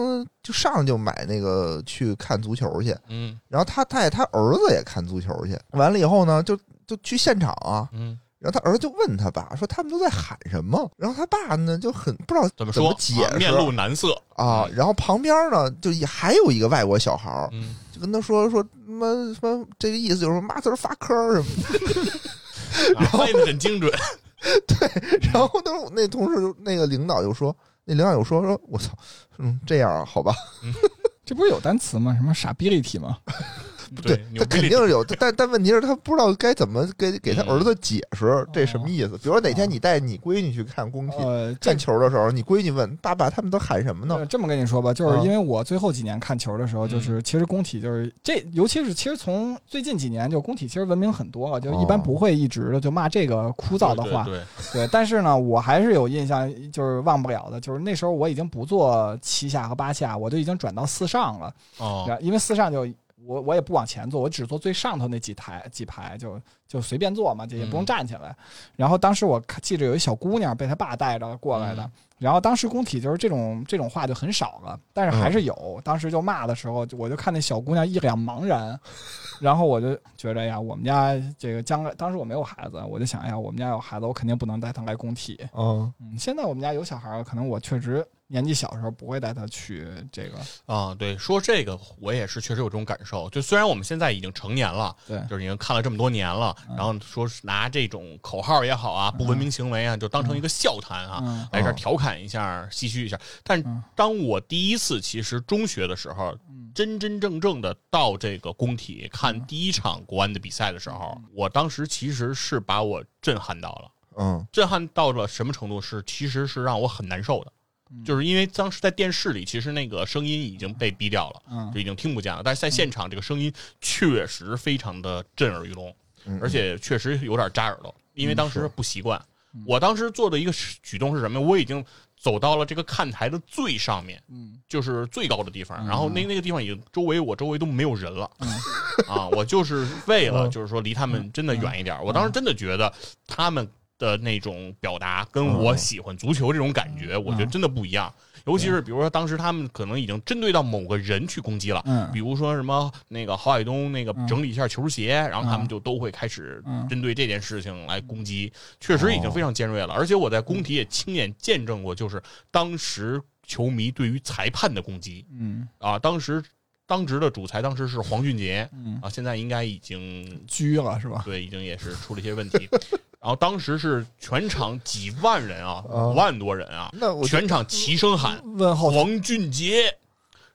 就上就买那个去看足球去，嗯。然后他带他儿子也看足球去，完了以后呢，就就去现场啊，嗯，然后他儿子就问他爸说他们都在喊什么，然后他爸呢就很不知道怎么说？解释。啊面露难色，啊，然后旁边呢就也还有一个外国小孩儿，嗯，就跟他说说什么什么，这个意思就是说 mother fucker 什么的。然后背的很精准，对然后当时那同事就那个领导就说，那领导就说说，我操，嗯，这样啊，好吧，” 这不是有单词吗？什么傻逼立体吗？对，他肯定是有，但但问题是，他不知道该怎么给给他嗯儿子解释这什么意思。比如说哪天你带你闺女去看工体看球的时候，你闺女问爸爸他们都喊什么呢呃？这么跟你说吧，就是因为我最后几年看球的时候，就是其实工体就是这，尤其是其实从最近几年，就工体其实文明很多了，就一般不会一直的就骂这个枯燥的话。对，对 对，但是呢，我还是有印象，就是忘不了的，就是那时候我已经不做七下和八下，我就已经转到四上了。哦，因为四上就我我也不往前坐，我只坐最上头那几台几排，就就随便坐嘛，就也不用嗯站起来。然后当时我看记着有一小姑娘被她爸带着过来的，嗯然后当时工体就是这种这种话就很少了，但是还是有。当时就骂的时候，我就看那小姑娘一脸茫然，然后我就觉着呀，我们家这个将来，当时我没有孩子，我就想呀，我们家有孩子，我肯定不能带他来工体。嗯，嗯，现在我们家有小孩了，可能我确实年纪小的时候不会带他去这个。啊，对，说这个我也是确实有这种感受。就虽然我们现在已经成年了，对就是已经看了这么多年了，嗯然后说是拿这种口号也好啊，不文明行为啊，就当成一个笑谈啊，嗯来这儿调侃一下、唏嘘一下。但嗯当我第一次其实中学的时候，嗯真真正正的到这个工体看第一场国安的比赛的时候，我当时其实是把我震撼到了。嗯震撼到了什么程度？是其实是让我很难受的，就是因为当时在电视里，其实那个声音已经被逼掉了，嗯就已经听不见了。但是在现场，这个声音确实非常的震耳欲聋，嗯，而且确实有点扎耳朵，因为当时不习惯。我当时做的一个举动是什么？我已经走到了这个看台的最上面，嗯就是最高的地方，嗯然后那那个地方已经周围我周围都没有人了，嗯啊，我就是为了嗯就是说离他们真的远一点。我当时真的觉得他们的那种表达跟我喜欢足球这种感觉，我觉得真的不一样。尤其是比如说当时他们可能已经针对到某个人去攻击了。嗯比如说什么那个郝海东那个嗯整理一下球鞋，然后他们嗯就都会开始嗯针对这件事情来攻击，确实已经非常尖锐了。而且我在工体也亲眼见证过，就是当时球迷对于裁判的攻击嗯啊，当时当值的主裁当时是黄俊杰嗯，啊，现在应该已经拘了是吧？对，已经也是出了一些问题。然后当时是全场几万人啊，啊五万多人啊，那我全场齐声喊问候黄俊杰。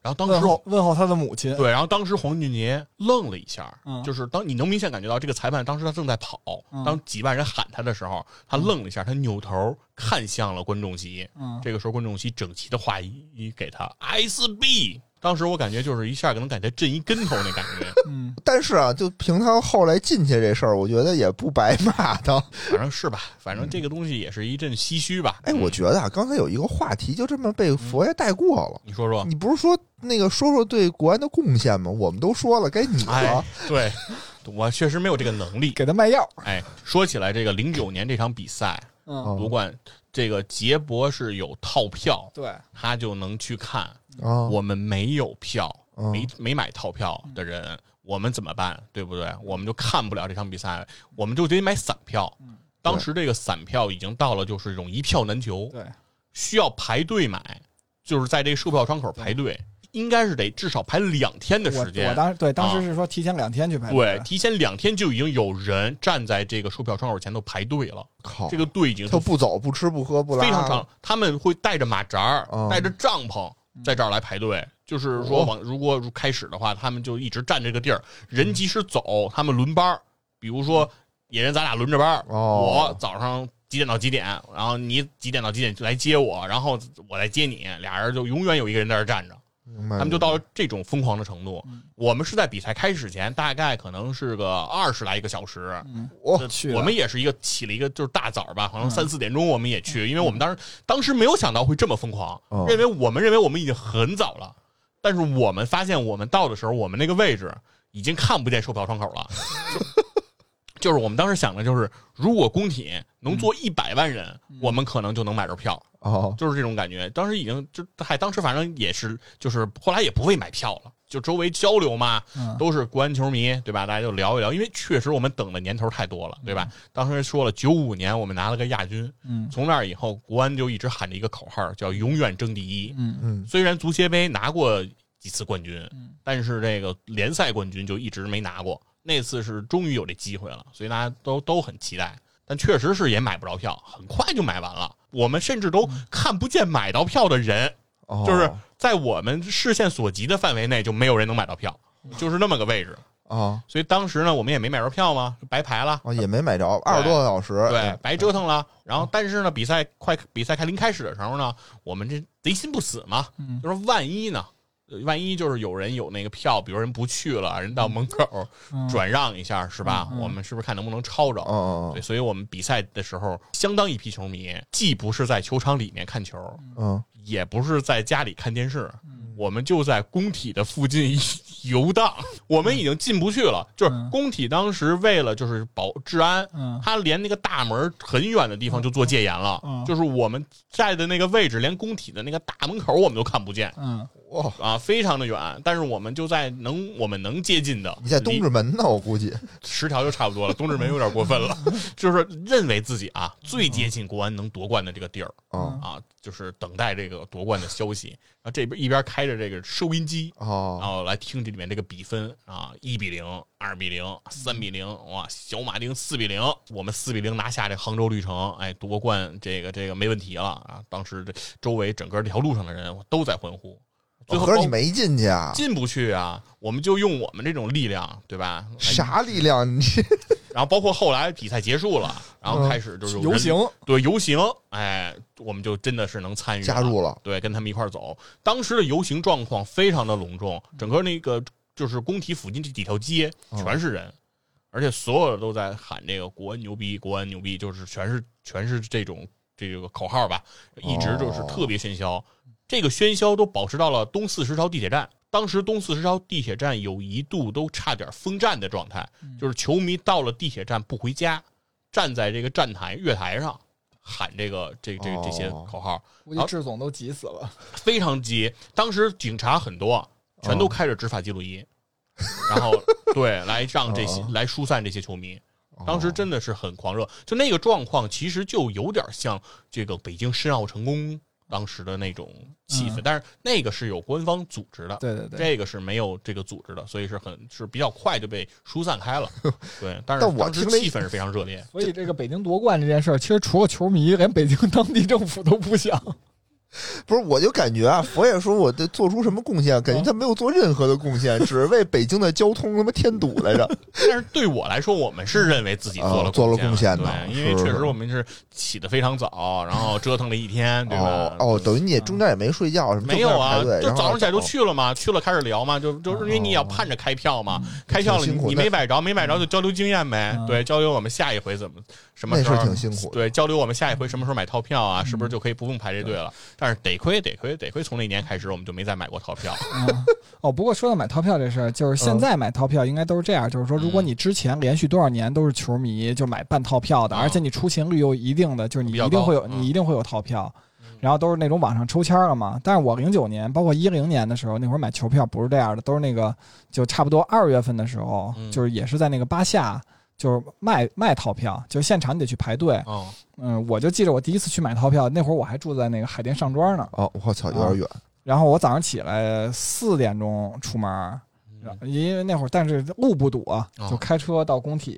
然后当时问候他的母亲。对，然后当时黄俊杰愣了一下，嗯就是当你能明显感觉到这个裁判当时他正在跑，嗯当几万人喊他的时候，他愣了一下，他扭头看向了观众席。嗯，这个时候，观众席整齐的话一给他 SB。当时我感觉就是一下可能感觉震一跟头那感觉，嗯，但是啊，就凭他后来进去这事儿，我觉得也不白骂他。反正是吧，反正这个东西也是一阵唏嘘吧。哎，我觉得啊，刚才有一个话题就这么被佛爷带过了。你说说，你不是说那个说说对国安的贡献吗？我们都说了，该你哎了。对我确实没有这个能力。给他卖药。哎，说起来，这个零九年这场比赛，嗯，夺冠，这个杰博是有套票，对，他就能去看。啊，我们没有票，嗯没没买套票的人，我们怎么办？对不对？我们就看不了这场比赛，我们就得买散票。当时这个散票已经到了就是这种一票难求，对，需要排队买，就是在这个售票窗口排队，应该是得至少排两天的时间。我当时对当啊时是说提前两天去排队。对，提前两天就已经有人站在这个售票窗口前头排队了，靠，这个队已经他不走，不吃不喝不拉，非常长，他们会带着马扎儿嗯，带着帐篷在这儿来排队。就是说，往如果开始的话，他们就一直站这个地儿，人即使走，他们轮班儿。比如说，野人咱俩轮着班儿，哦我早上几点到几点，然后你几点到几点来接我，然后我来接你，俩人就永远有一个人在这站着。明白他们就到了这种疯狂的程度。我们是在比赛开始前，大概可能是个二十来一个小时，我。这去我们也是一个起了一个就是大早吧，好像三四点钟我们也去，因为我们当时当时没有想到会这么疯狂，哦。认为我们认为我们已经很早了，但是我们发现我们到的时候，我们那个位置已经看不见售票窗口了。就 就是我们当时想的就是，如果工体能坐一百万人，我们可能就能买着票，哦，就是这种感觉。当时已经就还当时反正也是，就是后来也不会买票了，就周围交流嘛，嗯都是国安球迷，对吧？大家就聊一聊，因为确实我们等的年头太多了，对吧？当时说了，九五年我们拿了个亚军，嗯从那以后，国安就一直喊着一个口号，叫“永远争第一”。嗯嗯虽然足协杯拿过几次冠军嗯，但是这个联赛冠军就一直没拿过。那次是终于有这机会了，所以大家都都很期待。但确实是也买不着票，很快就买完了。我们甚至都看不见买到票的人，哦，就是在我们视线所及的范围内，就没有人能买到票，就是那么个位置。啊所以当时呢，我们也没买着票嘛，白排了。啊也没买着，二十多个小时，对，白折腾了。然后，但是呢，比赛快比赛开临开始的时候呢，我们这贼心不死嘛，嗯就说万一呢，呃万一就是有人有那个票，比如人不去了，人到门口嗯转让一下，是吧？我们是不是看能不能抄着？嗯对，所以我们比赛的时候，相当一批球迷既不是在球场里面看球，嗯。也不是在家里看电视，我们就在工体的附近 游荡。我们已经进不去了，就是嗯。工体当时为了就是保治安，嗯。他连那个大门很远的地方就做戒严了，嗯。就是我们在的那个位置，连工体的那个大门口我们都看不见嗯哇，啊，非常的远。但是我们就在能我们能接近的，你在东直门呢，我估计十条就差不多了，东直门有点过分了，就是认为自己啊最接近国安能夺冠的这个地儿啊啊，就是等待这个夺冠的消息。然后这边一边开着这个收音机，然哦后来听这里面这个比分啊，一比零、二比零、三比零，哇，小马丁四比零，我们四比零拿下这杭州绿城，哎，夺冠这个这个没问题了啊！当时这周围整个这条路上的人都在欢呼，最后包合着你没进去啊？进不去啊，我们就用我们这种力量，对吧？啥力量？你 然后包括后来比赛结束了，然后开始就是游行，对游行，哎，我们就真的是能参与加入了对，跟他们一块儿走。当时的游行状况非常的隆重，整个那个就是工体附近这几条街哦全是人，而且所有的都在喊这个国安牛逼，国安牛逼，就是全是全是这种这个口号吧，一直就是哦特别喧嚣。这个喧嚣都保持到了东四十条地铁站。当时东四十条地铁站有一度都差点封站的状态，就是球迷到了地铁站不回家，站在这个站台月台上喊这个这这这些哦口号，估计志总都急死了。非常急。当时警察很多，全都开着执法记录仪，然后对来让这些哦来疏散这些球迷。当时真的是很狂热，就那个状况，其实就有点像这个北京申奥成功当时的那种气氛，嗯但是那个是有官方组织的，对对对，这个是没有这个组织的，所以是很是比较快就被疏散开了。对，但是当时气氛是非常热烈。所以这个北京夺冠这件事儿，其实除了球迷，连北京当地政府都不想。不是，我就感觉啊，佛爷说我得做出什么贡献，感觉他没有做任何的贡献，只是为北京的交通他妈添堵来着。但是对我来说，我们是认为自己做了啊做了贡贡献的，因为确实我们是起得非常早，然后折腾了一天，对吧哦？哦，等于你也中间也没睡觉什么？没有啊，就早上起来就去了嘛，去了开始聊嘛，就就是因为你也要盼着开票嘛，开票了你你没买着，没买着就交流经验呗，嗯对，交流我们下一回怎么什么时候挺辛苦。对，交流我们下一回什么时候买套票啊？是不是就可以不用排这队了？但是得亏得亏得亏，从那年开始我们就没再买过套票。嗯。哦，不过说到买套票这事儿，就是现在买套票应该都是这样，就是说，如果你之前连续多少年都是球迷，就买半套票的，啊而且你出勤率又一定的，就是你一定会有，嗯。你一定会有套票。然后都是那种网上抽签了嘛，但是我零九年，包括一零年的时候，那会儿买球票不是这样的，都是那个就差不多二月份的时候，嗯。就是也是在那个巴夏，就是卖卖套票，就是现场你得去排队。哦，嗯，我就记着我第一次去买套票，那会儿我还住在那个海淀上庄呢。哦，我操，有点远。然后我早上起来四点钟出门因为那会儿但是路不堵就开车到工体，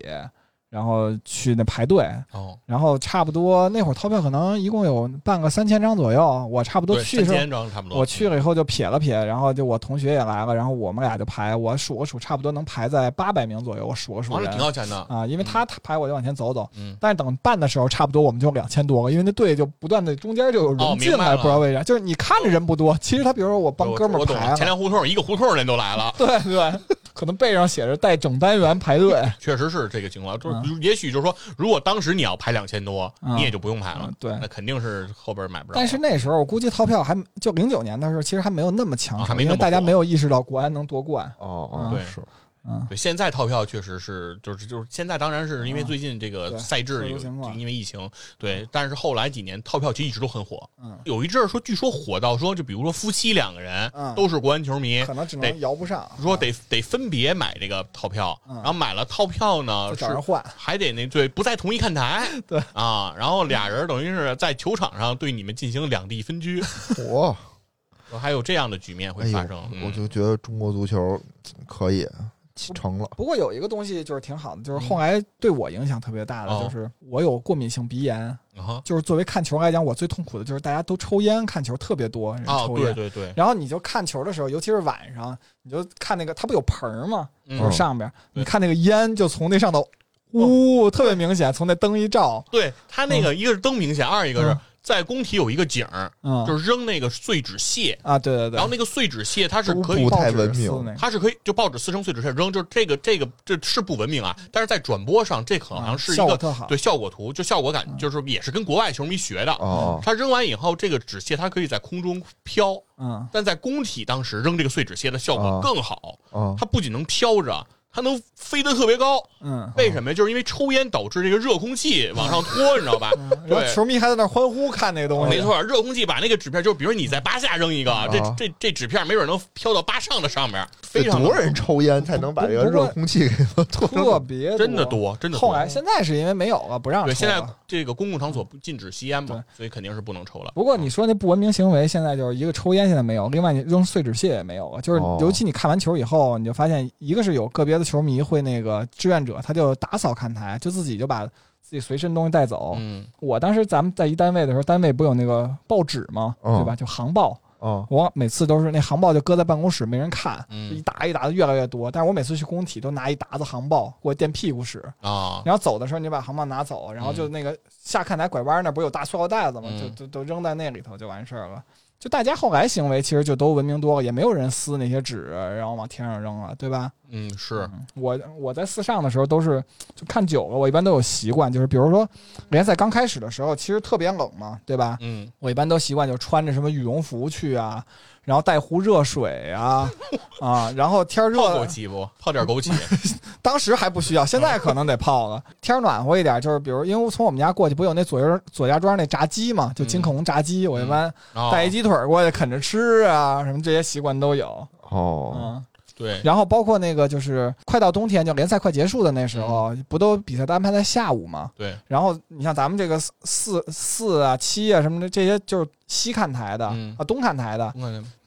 然后去那排队，哦，然后差不多那会儿套票可能一共有半个三千张左右，我差不多去的时候。千张差不多。我去了以后就撇了撇，然后就我同学也来了，然后我们俩就排，我数了数，差不多能排在八百名左右，我数了数人挺靠前的。啊，因为他他排我就往前走走，嗯，但是等办的时候，差不多我们就两千多了，因为那队就不断的中间就有哦人进来，不知道为啥，就是你看着人不多，其实他比如说我帮哥们儿排前了，粮胡同一个胡同人都来了。对 对，可能背上写着带整单元排队，确实是这个情况，就是也许就是说，如果当时你要排两千多，嗯。你也就不用排了嗯。对。那肯定是后边买不着。但是那时候我估计套票还就零九年的时候，其实还没有那么强盛，啊还没那么因为大家没有意识到国安能夺冠。哦嗯。哦，对。是嗯，对，现在套票确实是，就是就是现在当然是因为最近这个赛制有因为疫情，对，但是后来几年套票其实一直都很火，嗯，有一阵儿说据说火到说，就比如说夫妻两个人嗯。都是国安球迷，可能只能摇不上，说得得分别买这个套票，嗯。然后买了套票呢是找人换。还得那对不在同一看台，对。啊，然后俩人等于是在球场上对你们进行两地分居，我，还有这样的局面会发生。，嗯。我就觉得中国足球可以启程了。不过有一个东西就是挺好的，就是后来对我影响特别大的，哦。就是我有过敏性鼻炎。啊就是作为看球来讲，我最痛苦的就是大家都抽烟，看球特别多抽烟。对对对，然后你就看球的时候，尤其是晚上，你就看那个，它不有盆儿吗？嗯。就是上边，对。你看那个烟就从那上头，呜，特别明显，从那灯一照，对它那个一个是灯明显，二一个是嗯在工体有一个景儿，嗯，就是扔那个碎纸屑，啊，对对对，然后那个碎纸屑它是可以不太报纸文明。撕它是可以就报纸撕成碎纸屑扔，就是这个这个这是不文明啊，但是在转播上这好像是一个对效果图，就效果感就是也是跟国外球迷学的。哦他扔完以后，这个纸屑它可以在空中飘，嗯，但在工体当时扔这个碎纸屑的效果啊。更好，哦它不仅能飘着，它能飞得特别高。嗯，为什么呀？就是因为抽烟导致这个热空气往上拖，你知道吧？然后对。球迷还在那欢呼看那个东西，没，错，热空气把那个纸片，就比如你在八下扔一个，这啊这这纸片没准能飘到八上的上面，非常多人抽烟才能把这个热空气给它拖特成？别真的。多，真的多。后来现在是因为没有了，不让抽。现在这个公共场所不禁止吸烟嘛，所以肯定是不能抽了。不过你说那不文明行为，现在就是一个抽烟现在没有，另外你扔碎纸屑也没有了。就是哦尤其你看完球以后，你就发现一个是有个别的球迷会那个志愿者，他就打扫看台，就自己就把自己随身东西带走。嗯，我当时咱们在一单位的时候，单位不有那个报纸吗？嗯对吧？就航报。哦我每次都是那航报就搁在办公室没人看，嗯一沓一沓的越来越多。但是我每次去工体都拿一沓子航报给我垫屁股使，啊，然后走的时候你就把航报拿走，然后就那个下看台拐弯那儿不是有大塑料袋子吗？嗯就都都扔在那里头就完事儿了。就大家后来行为其实就都文明多了，也没有人撕那些纸然后往天上扔了，对吧？嗯，是，我我在四上的时候都是就看久了，我一般都有习惯，就是比如说联赛刚开始的时候，其实特别冷嘛，对吧？嗯，我一般都习惯就穿着什么羽绒服去啊，然后带壶热水啊 啊，然后天儿热泡枸杞不？泡点枸杞，当时还不需要，现在可能得泡了。天儿暖和一点，就是比如因为从我们家过去，不有那左右左家庄那炸鸡嘛，就金口红炸鸡，我一般哦带一鸡腿过去啃着吃啊，什么这些习惯都有。哦嗯，对，然后包括那个就是快到冬天，就联赛快结束的那时候，不都比赛都安排在下午嘛？对，然后你像咱们这个四四四啊七啊什么的，这些就是西看台的、嗯啊东看台的，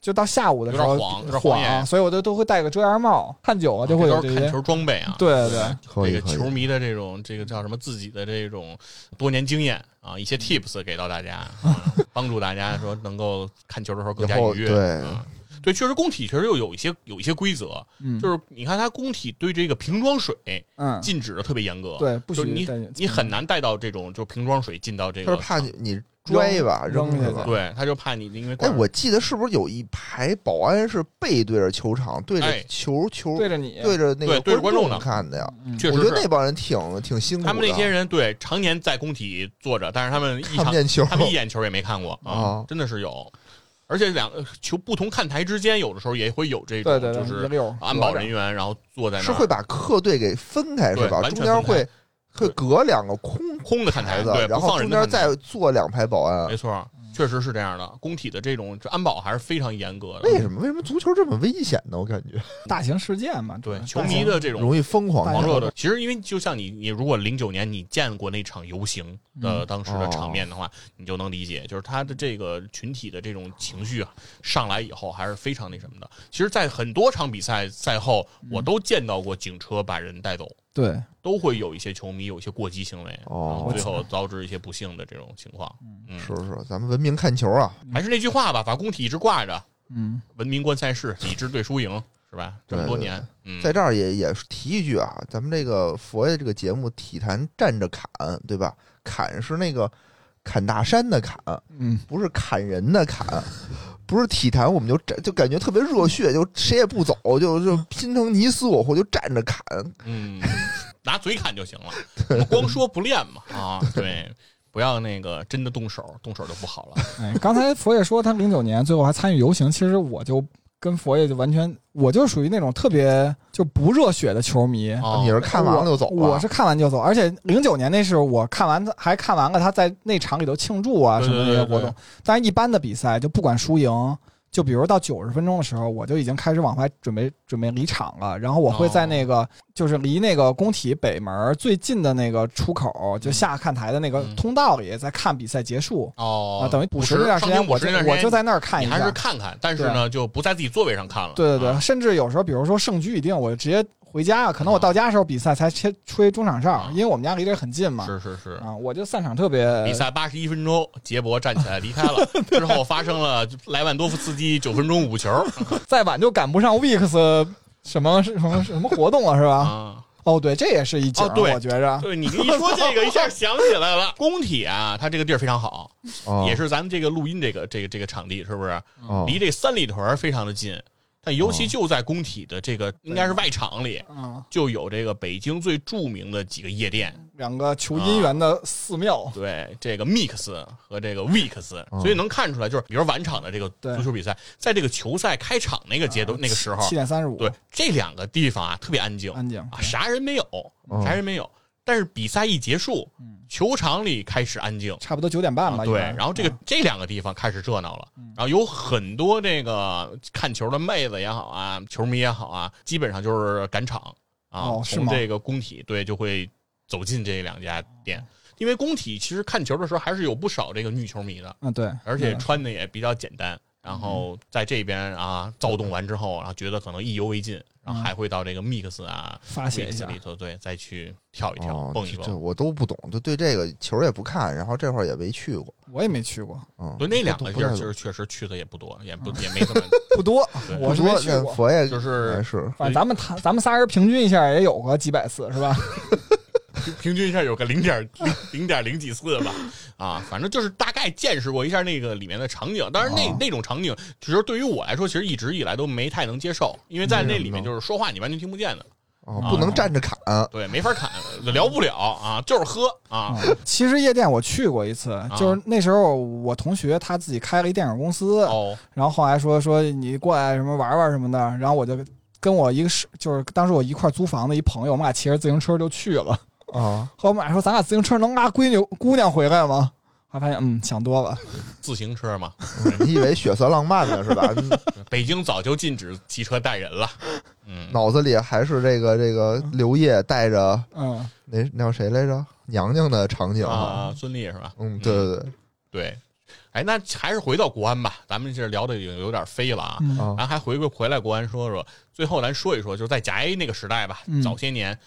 就到下午的时候有点晃有点晃所以我都都会戴个遮阳帽，看久了就会有这些。这都是看球装备啊。对对这个球迷的这种这个叫什么自己的这种多年经验啊，一些 tips 给到大家。帮助大家说能够看球的时候更加愉悦。对嗯对，确实工体确实又有一些有一些规则，嗯，就是你看它工体对这个瓶装水嗯，禁止的特别严格，对，不就是你你很难带到这种就瓶装水进到这个，就是怕你你拽吧扔下去？对，他就怕你因为哎，我记得是不是有一排保安是背对着球场，对着哎球球对着你，对着那个对对着观众看的呀？嗯确实我觉得那帮人挺挺辛苦的。他们那些人对常年在工体坐着，但是他们一场看不见球，他们一眼球也没看过啊啊，真的是有。而且两个球不同看台之间，有的时候也会有这种，对对对，就是安保人员，然后坐在那儿。是会把客队给分开是吧？中间会会隔两个空空的看台，子对，，然后中间再坐两排保安。没。错，确实是这样的。工体的这种这安保还是非常严格的。为什么？为什么足球这么危险呢？我感觉 大型事件嘛，对球迷的这种容易疯狂狂热的，其实因为就像你，你如果零九年你见过那场游行的嗯当时的场面的话，你就能理解，就是他的这个群体的这种情绪啊，上来以后还是非常那什么的。其实，在很多场比赛赛后，我都见到过警车把人带走，对，都会有一些球迷有一些过激行为，哦。然后最后导致一些不幸的这种情况。嗯，是是，咱们文明看球啊，还是那句话吧，把工体一直挂着，嗯，文明观赛事，理智对输赢，是吧？这么多年，嗯，在这儿也也提一句啊，咱们这个佛爷这个节目体坛站着砍，对吧？砍是那个砍大山的砍，嗯，不是砍人的砍。不是体坛，我们就站，就感觉特别热血，就谁也不走，就就拼成你死我活，就站着砍。嗯，拿嘴砍就行了，我们光说不练嘛啊，对，不要那个真的动手，动手就不好了。哎，刚才佛爷说他零九年最后还参与游行，其实我就跟佛爷就完全，我就属于那种特别就不热血的球迷。哦你是看完了就走了？我是看完就走，而且零九年那是我看完还看完了他在那场里头庆祝啊什么那些对对活动。但是一般的比赛就不管输赢，就比如到九十分钟的时候，我就已经开始往外准备准备离场了。然后我会在那个、就是离那个工体北门最近的那个出口，就下看台的那个嗯通道里，在看比赛结束。哦啊，等于补时时那段时间，我就我就在那儿看一下你还是。看看，但是呢，就不在自己座位上看了。对对对，啊甚至有时候，比如说胜局已定，我就直接回家啊。可能我到家的时候，比赛才吹吹中场哨啊，因为我们家离这很近嘛。是是是。啊，我就散场特别比赛八十一分钟，杰博站起来离开了，之后发生了莱万多夫斯基九分钟五球 再晚就赶不上 Weeks 什么什么什么活动了，是吧？啊。哦，对，这也是一景儿，哦对我觉着。对你一说这个，一下想起来了。工体啊，它这个地儿非常好，哦也是咱们这个录音这个这个这个场地，是不是？哦离这三里屯非常的近，但尤其就在工体的这个应该是外场里，嗯，就有这个北京最著名的几个夜店，两个求姻缘的寺庙，对这个 Mix 和这个 Weeks，哦所以能看出来，就是比如晚场的这个足球比赛，在这个球赛开场那个阶段那个时候七，点三十五，对这两个地方啊特别安静安静啊，啥人没有，哦啥人没有。但是比赛一结束嗯，球场里开始安静，差不多九点半吧。啊对，然后这个嗯。这两个地方开始热闹了。嗯，然后有很多这个看球的妹子也好啊，球迷也好啊，基本上就是赶场啊哦，是吗？从这个工体对就会走进这两家店，因为工体其实看球的时候还是有不少这个女球迷的，嗯对，而且嗯穿的也比较简单。然后在这边啊躁动完之后，然后觉得可能意犹未尽，然后还会到这个 mix 啊发泄一下里头，对，再去跳一跳，哦，蹦一蹦这蹦。我都不懂，就对这个球也不看，然后这会儿也没去过，我也没去过，嗯，对，那两个地儿其实确实去的也不多，也不也没怎么，不多，我是不多没去过。那佛爷就是是反正咱们谈，咱们仨人平均一下也有个几百次，是吧？平平均一下有个零点零零点零几次吧，啊，反正就是大概见识过一下那个里面的场景。当然那哦。那种场景，其实对于我来说，其实一直以来都没太能接受，因为在那里面就是说话你完全听不见的，哦，不能站着砍，对，没法侃，聊不了啊，就是喝啊，其实夜店我去过一次，就是那时候我同学他自己开了一电影公司，哦，然后后来说说你过来什么玩玩什么的，然后我就跟我一个是就是当时我一块租房的一朋友，我们俩骑着自行车就去了。啊，后来我们俩说咱俩自行车能拉闺女姑娘回来吗？后来发现嗯想多了，自行车嘛，嗯你以为血色浪漫呢是吧？北京早就禁止骑车带人了，嗯，脑子里还是这个这个刘烨带着嗯那那叫谁来着？娘娘的场景啊，孙俪是吧？嗯，对对对，对，哎，那还是回到国安吧，咱们这聊的已经有点飞了啊。咱还回归回来国安说说，最后咱说一说，就是在甲 A 那个时代吧，嗯早些年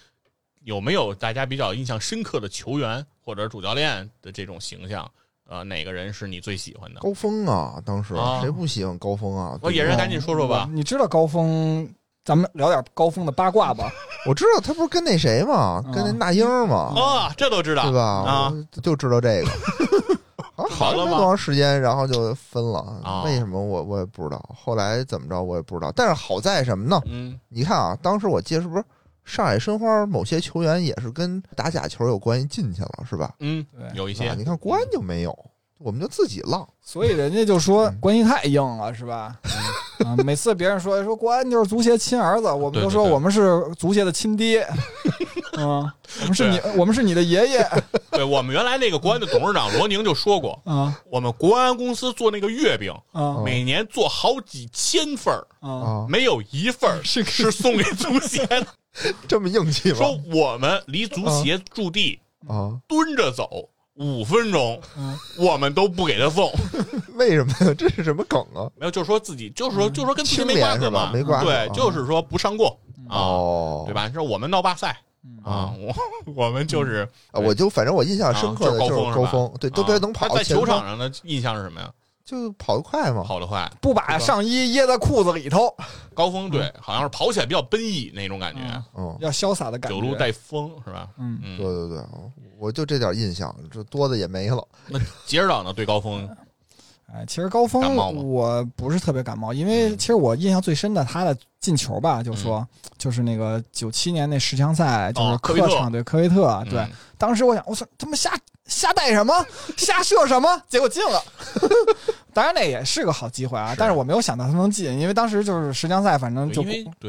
有没有大家比较印象深刻的球员或者主教练的这种形象？呃，哪个人是你最喜欢的？高峰啊，当时啊谁不喜欢高峰啊？我野人赶紧说说吧。你知道高峰？咱们聊点高峰的八卦吧。我知道他不是跟那谁吗，跟那那英嘛，哦，这都知道对吧？啊，我就知道这个。好像好了吗没多长时间，然后就分了。啊为什么我我也不知道，后来怎么着我也不知道。但是好在什么呢？嗯，你看啊，当时我记得是不是上海申花某些球员也是跟打假球有关系进去了，是吧？嗯，对有一些啊，你看国安就没有，我们就自己浪。所以人家就说嗯关系太硬了，是吧？啊，每次别人说说国安就是足协亲儿子，我们都说我们是足协的亲爹。嗯，我们是你，我们是你的爷爷 对我们原来那个国安的董事长罗宁就说过，啊我们国安公司做那个月饼，啊每年做好几千份儿，啊！啊，没有一份儿 是是送给足协的。这么硬气吗？说我们离足协驻地啊，蹲着走五分钟，嗯我们都不给他送。为什么呀？这是什么梗啊？没有，就是说自己，就是说，就是说跟足协没清廉是瓜葛嘛，吧没瓜葛对啊，就是说不上过啊，哦，对？吧？说我们闹罢赛啊，我我们就是啊，我就反正我印象深刻的啊就是是高峰高峰，对，都别能跑在球场上的印象是什么呀？就跑得快嘛。跑得快。不把上衣掖在裤子里头，高峰对，好像是跑起来比较奔逸那种感觉，嗯嗯，要潇洒的感觉。九路带风是吧？嗯，嗯对，对对，我就这点印象，这多的也没了。那杰指导呢？对高峰哎，其实高峰我不是特别感冒，因为嗯。其实我印象最深的他的进球吧，就说就是那个九七年那十强赛，就是客场对科威特，对。嗯，当时我想，我操，他妈瞎瞎带什么，瞎射什么，结果进了。当然那也是个好机会啊，是。但是我没有想到他能进，因为当时就是十强赛，反正就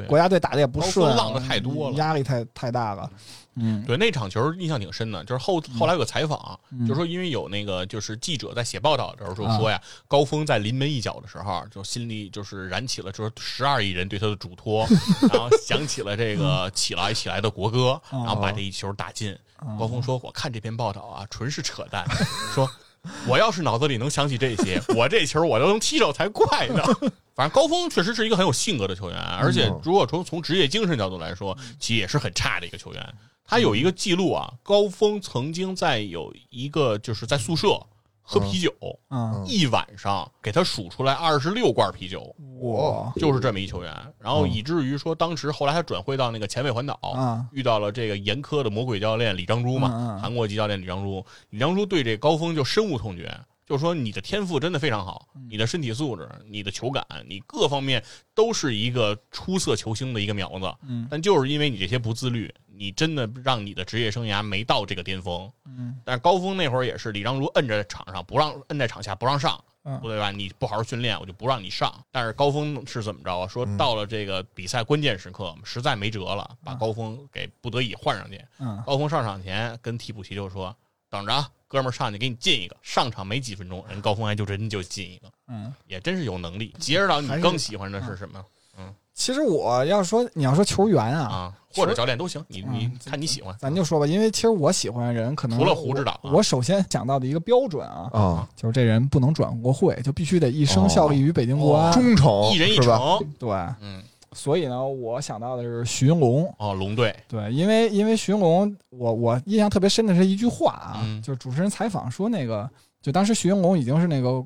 国家队打的也不顺，浪的太多了。压力太太大了。嗯，对那场球印象挺深的，就是后后来有个采访，嗯。就说因为有那个就是记者在写报道的时候就啊说呀，高峰在临门一脚的时候，就心里就是燃起了就是十二亿人对他的嘱托，然后想起了这个起来起来的国歌，嗯然后把这一球打进。啊高峰说：“我看这篇报道啊，纯是扯淡。说 我要是脑子里能想起这些，我这球我都能踢着才怪呢。反正高峰确实是一个很有性格的球员，而且如果从从职业精神角度来说，其实也是很差的一个球员。他有一个记录啊，高峰曾经在有一个就是在宿舍喝啤酒，嗯，一晚上给他数出来二十六罐啤酒，我就是这么一球员。然后以至于说，当时后来他转会到那个前卫环岛，啊遇到了这个严苛的魔鬼教练李章洙嘛，嗯嗯。韩国籍教练李章洙，李章洙对这高峰就深恶痛绝，就说你的天赋真的非常好，嗯你的身体素质、你的球感，你各方面都是一个出色球星的一个苗子，嗯但就是因为你这些不自律，你真的让你的职业生涯没到这个巅峰。嗯但是高峰那会儿也是李章洙摁在场上不让摁在场下不让上，嗯对吧？你不好好训练，我就不让你上。但是高峰是怎么着啊？说到了这个比赛关键时刻，实在没辙了，把高峰给不得已换上去。嗯高峰上场前跟替补席就说：“等着啊，哥们儿上去给你进一个。”上场没几分钟，人高峰还就真就进一个，嗯。也真是有能力。杰指导，你更喜欢的是什么嗯其实我要说你要说球员啊，啊？或者教练都行，你你嗯看你喜欢。咱就说吧，因为其实我喜欢的人可能除了胡指导啊我，首先想到的一个标准啊，啊，就是这人不能转国会，就必须得一生效力于北京国安。忠诚一人一？城，对，嗯，所以呢，我想到的是徐云龙。哦，龙队，对，因为因为徐云龙，我我印象特别深的是一句话啊，嗯就是主持人采访说那个，就当时徐云龙已经是那个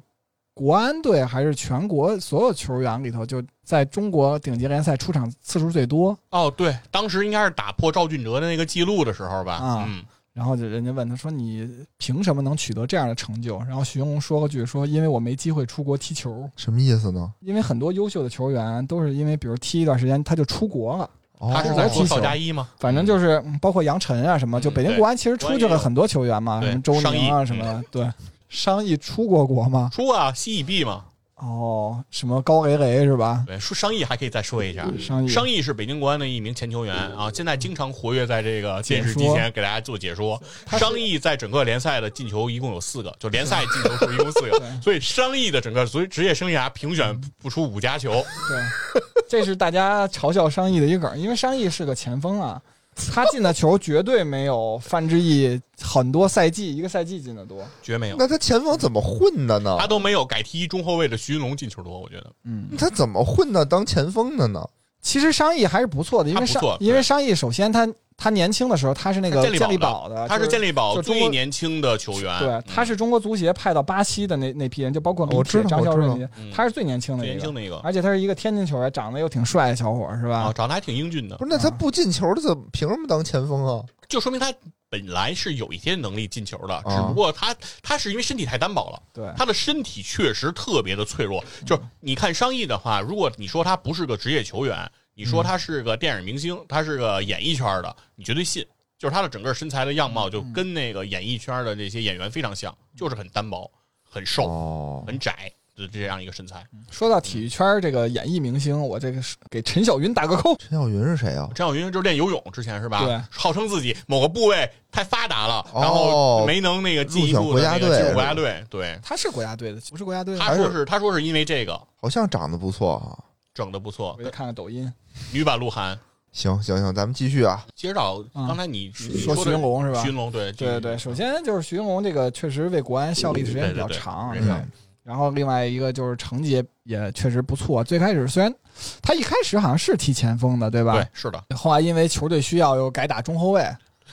国安队还是全国所有球员里头，就在中国顶级联赛出场次数最多。哦，对，当时应该是打破赵俊哲的那个记录的时候吧？嗯嗯，然后就人家问他说：“你凭什么能取得这样的成就？”然后徐云龙说了句：“说因为我没机会出国踢球，什么意思呢？因为很多优秀的球员都是因为比如踢一段时间他就出国了，哦他是在踢球邵佳一吗？反正就是嗯包括杨晨啊什么，就嗯北京国安其实出去了很多球员嘛，什么周宁啊什么的，对。商议出过国吗？出啊，西乙 B 嘛，哦，什么高雷雷是吧？对，说商议还可以再说一下。商议。商议是北京国安的一名前球员啊，现在经常活跃在这个电视机前给大家做解说。商议在整个联赛的进球一共有四个，就联赛进球数一共四个，所以商议的整个所以职业生涯评选不出五加球。对，这是大家嘲笑商议的一个梗，因为商议是个前锋啊，他进的球绝对没有范志毅很多赛季一个赛季进的多。绝没有，那他前锋怎么混的呢他？都没有改踢中后卫的徐云龙进球多，我觉得。嗯，他怎么混的当前锋的呢？其实商议还是不错的，因为商因为商议首先他他年轻的时候他是那个健力宝的他是健力力宝最年轻的球员，对，嗯。他是中国足协派到巴西的那那批人，就包括我知道张我知道。教练那些嗯。他是最年轻的一个。最年轻，的一个。而且他是一个天津球员，长得又挺帅的小伙儿，是吧？啊，长得还挺英俊的。不，是，那他不进球，他怎么凭什么当前锋啊？就说明他本来是有一些能力进球的，啊。只不过他他是因为身体太单薄了。对，他的身体确实特别的脆弱，就是你看商议的话，如果你说他不是个职业球员，你说他是个电影明星，他是个演艺圈的，你绝对信。就是他的整个身材的样貌就跟那个演艺圈的这些演员非常像，就是很单薄、很瘦、哦，很窄的这样一个身材。说到体育圈这个演艺明星，我这个是给陈小云打个扣。陈小云是谁啊？陈小云就是练游泳之前是吧？对，号称自己某个部位太发达了，哦然后没能那个进一步的那个入选国家队进入国家队。对，他是国家队的，不是国家队的。他说是他说是因为这个好像长得不错哈。整的不错我，再看看抖音，女版鹿晗。行行行，咱们继续啊。接着刚才你你说的徐云龙是吧徐云龙对对对对，首先就是徐云龙这个确实为国安效力的时间比较长，对对对吧然后另外一个就是成绩也也确实不错。最开始虽然他一开始好像是踢前锋的，对吧？对是的，后来因为球队需要又改打中后卫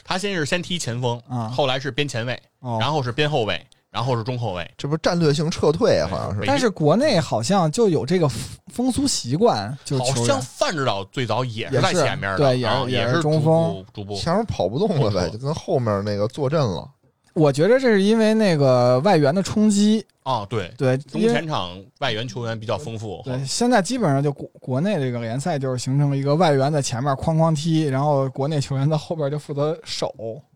他先是先踢前锋，啊，后来是边前卫，哦，然后是边后卫，然后是中后卫。这不是战略性撤退啊，好像是。但是国内好像就有这个风风俗习惯，就是好像范指导最早也是在前面的，对也是啊也也是中锋步逐步。前面跑不动了呗，就跟后面那个坐镇了。我觉得这是因为那个外援的冲击，啊，对，对，中因为前场外援球员比较丰富。对，现在基本上就国国内这个联赛就是形成了一个外援在前面哐哐踢，然后国内球员在后边就负责守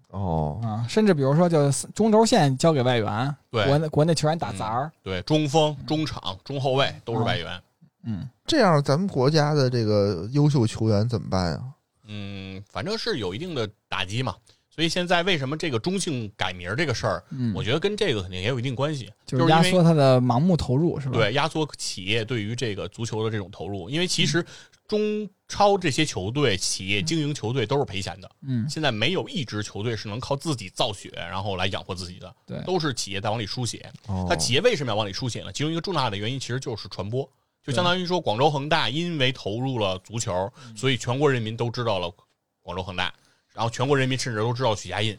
哦，啊，甚至比如说就是中轴线交给外援，对国内国内球员打杂儿，对，中锋、中场、中后卫都是外援。嗯，这样咱们国家的这个优秀球员怎么办呀？嗯，反正是有一定的打击嘛。所以现在为什么这个中性改名这个事儿，嗯我觉得跟这个肯定也有一定关系，就是压缩它的盲目投入是吧？，对压缩企业对于这个足球的这种投入，因为其实中超这些球队、企业经营球队都是赔钱的。嗯，现在没有一支球队是能靠自己造血，然后来养活自己的，对都是企业在往里输血。哦企业为什么要往里输血呢？其中一个重大的原因其实就是传播，就相当于说广州恒大因为投入了足球，所以全国人民都知道了广州恒大，然后全国人民甚至都知道许家印。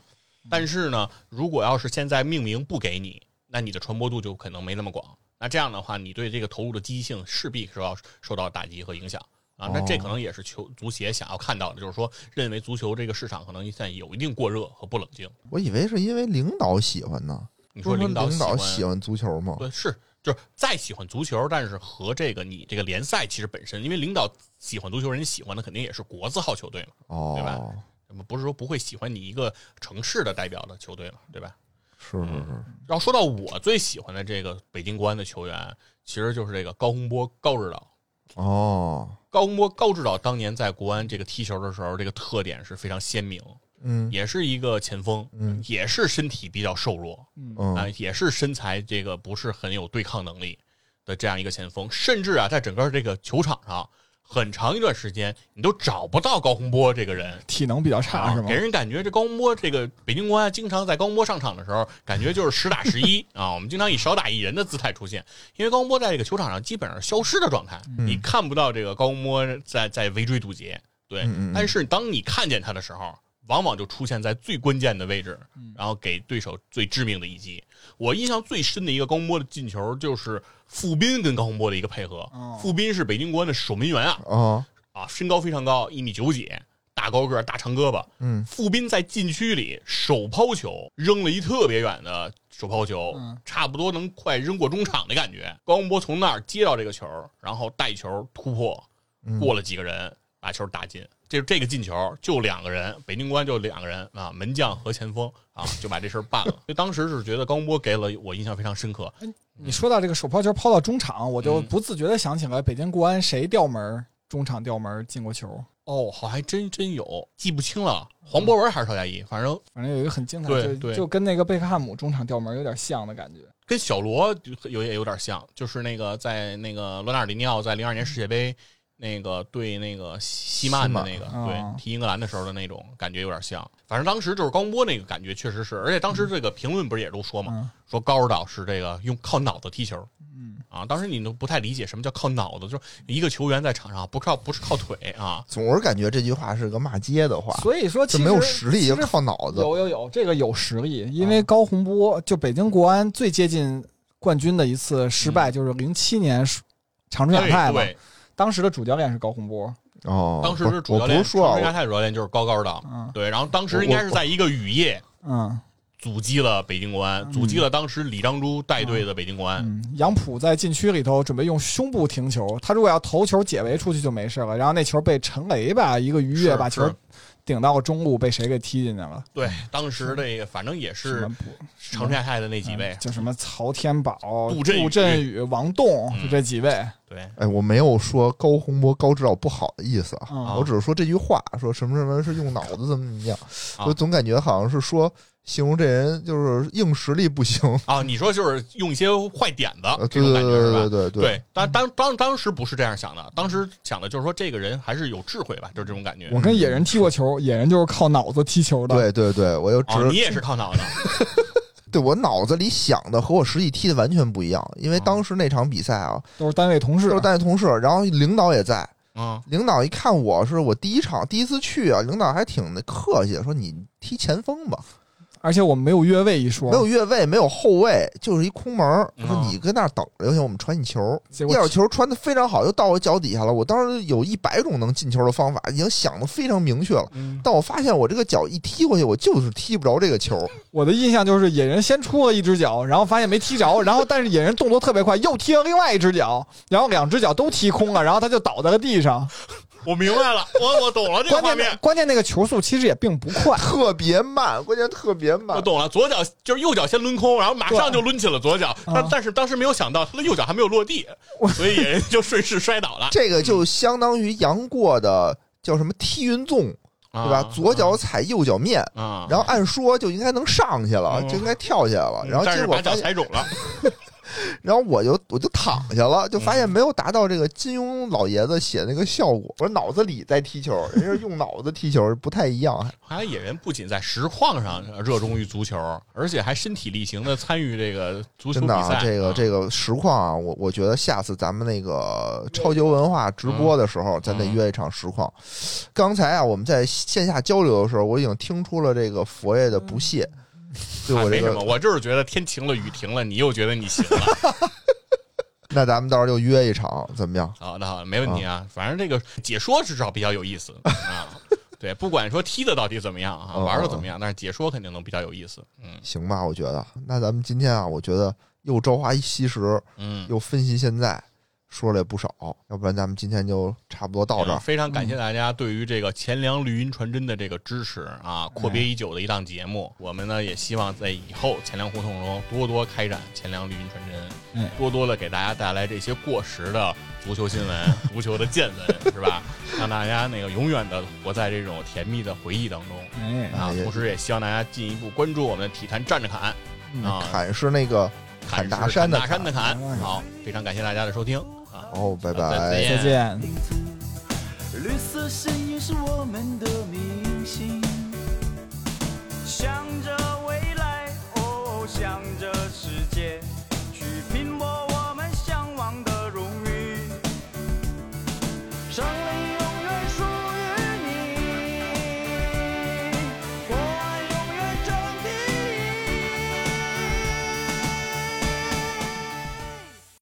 但是呢，如果要是现在命名不给你，那你的传播度就可能没那么广。那这样的话，你对这个投入的积极性势必是要受到打击和影响啊。那这可能也是球足协想要看到的，就是说认为足球这个市场可能现在有一定过热和不冷静。我以为是因为领导喜欢呢。你说导领导喜喜欢足球吗？对，是就是再喜欢足球，但是和这个你这个联赛其实本身，因为领导喜欢足球，人喜欢的肯定也是国字号球队嘛，对吧哦，那么不是说不会喜欢你一个城市的代表的球队了，对吧？是是是，然后说到我最喜欢的这个北京国安的球员，其实就是这个高洪波高指导。哦，高洪波高指导当年在国安这个踢球的时候，这个特点是非常鲜明，嗯。也是一个前锋，嗯。也是身体比较瘦弱，嗯啊、嗯，也是身材这个不是很有对抗能力的这样一个前锋，甚至啊，在整个这个球场上，很长一段时间你都找不到高洪波这个人。体能比较差啊是吗给？人感觉这高洪波这个北京国安经常在高洪波上场的时候，感觉就是十打十一 啊。我们经常以少打一人的姿态出现，因为高洪波在这个球场上基本上消失的状态，你看不到这个高洪波在在围追堵截。对，嗯嗯嗯但是当你看见他的时候，往往就出现在最关键的位置，然后给对手最致命的一击。我印象最深的一个高洪波的进球，就是傅斌跟高洪波的一个配合。哦傅斌是北京国安的守门员啊，哦，啊，身高非常高，一米九几，大高个，大长胳膊。嗯傅斌在禁区里手抛球，扔了一特别远的手抛球，嗯差不多能快扔过中场的感觉。高洪波从那儿接到这个球，然后带球突破，嗯过了几个人，把球打进。这这个进球就两个人，北京国安就两个人啊，门将和前锋啊，就把这事儿办了。所以当时是觉得高洪波给了我印象非常深刻。你说到这个手抛球抛到中场，我就嗯不自觉的想起来北京国安谁吊门中场吊门进过球，哦，好还真真有，记不清了，黄博文还是邵佳一，反正反正有一个很精彩，就对对就跟那个贝克汉姆中场吊门有点像的感觉。跟小罗有也有点像，就是那个在那个罗纳尔迪尼奥在零二年世界杯那个对那个西曼的那个哦对踢英格兰的时候的那种感觉有点像。反正当时就是高洪波那个感觉确实是，而且当时这个评论不是也都说嘛，嗯说高指导是这个用靠脑子踢球，嗯，啊。当时你都不太理解什么叫靠脑子，就是一个球员在场上不靠不是靠腿啊。总是感觉这句话是个骂街的话，所以说其就没有实力，就靠脑子。有有有，这个有实力，因为高洪波就北京国安最接近冠军的一次失败，就是零七年长春亚对泰嘛，对，当时的主教练是高洪波，哦，当时是主教练，说啊长春亚泰主教练就是高高的，嗯对。然后当时应该是在一个雨夜嗯阻击了北京国安，嗯阻击了当时李章洙带队的北京国安。嗯，杨浦在禁区里头准备用胸部停球，他如果要头球解围出去就没事了，然后那球被陈雷吧一个鱼跃把球是顶到中路，被谁给踢进去了？对，当时那个反正也是什么不长春亚泰的那几位叫，什么曹天宝、杜振宇振宇、王栋，嗯就这几位。对，哎，我没有说高洪波、高指导不好的意思啊，嗯我只是说这句话，说什么什么是用脑子怎么怎么样，啊我总感觉好像是说形容这人就是硬实力不行。啊，你说就是用一些坏点子呃，这对对种感觉是吧？对对对对，当当当当时不是这样想的，当时想的就是说这个人还是有智慧吧，就是这种感觉。我跟野人踢过球，野人就是靠脑子踢球的。对对对，我就哦，只你也是靠脑子，对我脑子里想的和我实际踢的完全不一样，因为当时那场比赛啊，都是单位同事都是。单位同事，然后领导也在，嗯，领导一看我是我第一场第一次去啊，领导还挺那客气，说你踢前锋吧，而且我们没有越位一说，没有越位，没有后卫，就是一空门说你跟那儿等着就行，我们传你球。结果第二球传的非常好，又到我脚底下了。我当时有一百种能进球的方法，已经想的非常明确了。嗯但我发现我这个脚一踢过去，我就是踢不着这个球。我的印象就是野人先出了一只脚，然后发现没踢着，然后但是野人动作特别快，又踢了另外一只脚，然后两只脚都踢空了，然后他就倒在了地上。我明白了，我我懂了这个关键画面，关键那个球速其实也并不快，特别慢，关键特别慢我。懂了，左脚就是右脚先抡空，然后马上就抡起了左脚，但啊但是当时没有想到他的右脚还没有落地，所以就顺势摔倒了，这个就相当于杨过的叫什么踢云纵，对吧？啊左脚踩右脚面，啊，然后按说就应该能上去了，嗯就应该跳下来了。然后但是把脚结果发现，踩肿了，然后我就我就躺下了，就发现没有达到这个金庸老爷子写那个效果。我脑子里在踢球，人家用脑子踢球，不太一样。后来演员不仅在实况上热衷于足球，而且还身体力行的参与这个足球真的啊，比赛。这个啊这个实况啊，我我觉得下次咱们那个超级文化直播的时候，咱得约一场实况。刚才啊，我们在线下交流的时候，我已经听出了这个佛爷的不屑，对我这啊没什么，我就是觉得天晴了，雨停了，你又觉得你行了。那咱们到时候就约一场，怎么样？好的，好的，没问题啊。反正这个解说至少比较有意思啊。对，不管说踢的到底怎么样啊，嗯玩的怎么样，但是解说肯定能比较有意思。嗯行吧，我觉得。那咱们今天啊，我觉得又朝花夕拾，嗯，又分析现在，说了也不少。要不然咱们今天就差不多到这儿。非常感谢大家对于这个钱粮绿茵传真的这个支持啊，阔别已久的一档节目。我们呢也希望在以后钱粮胡同中多多开展钱粮绿茵传真，哎多多的给大家带来这些过时的足球新闻、足球的见闻，是吧？让大家那个永远的活在这种甜蜜的回忆当中。哎，啊哎，同时也希望大家进一步关注我们的体坛站着侃啊，侃是那个砍大山的大山的砍侃。好，非常感谢大家的收听啊，哦拜拜再见。绿色心情是我们的明星。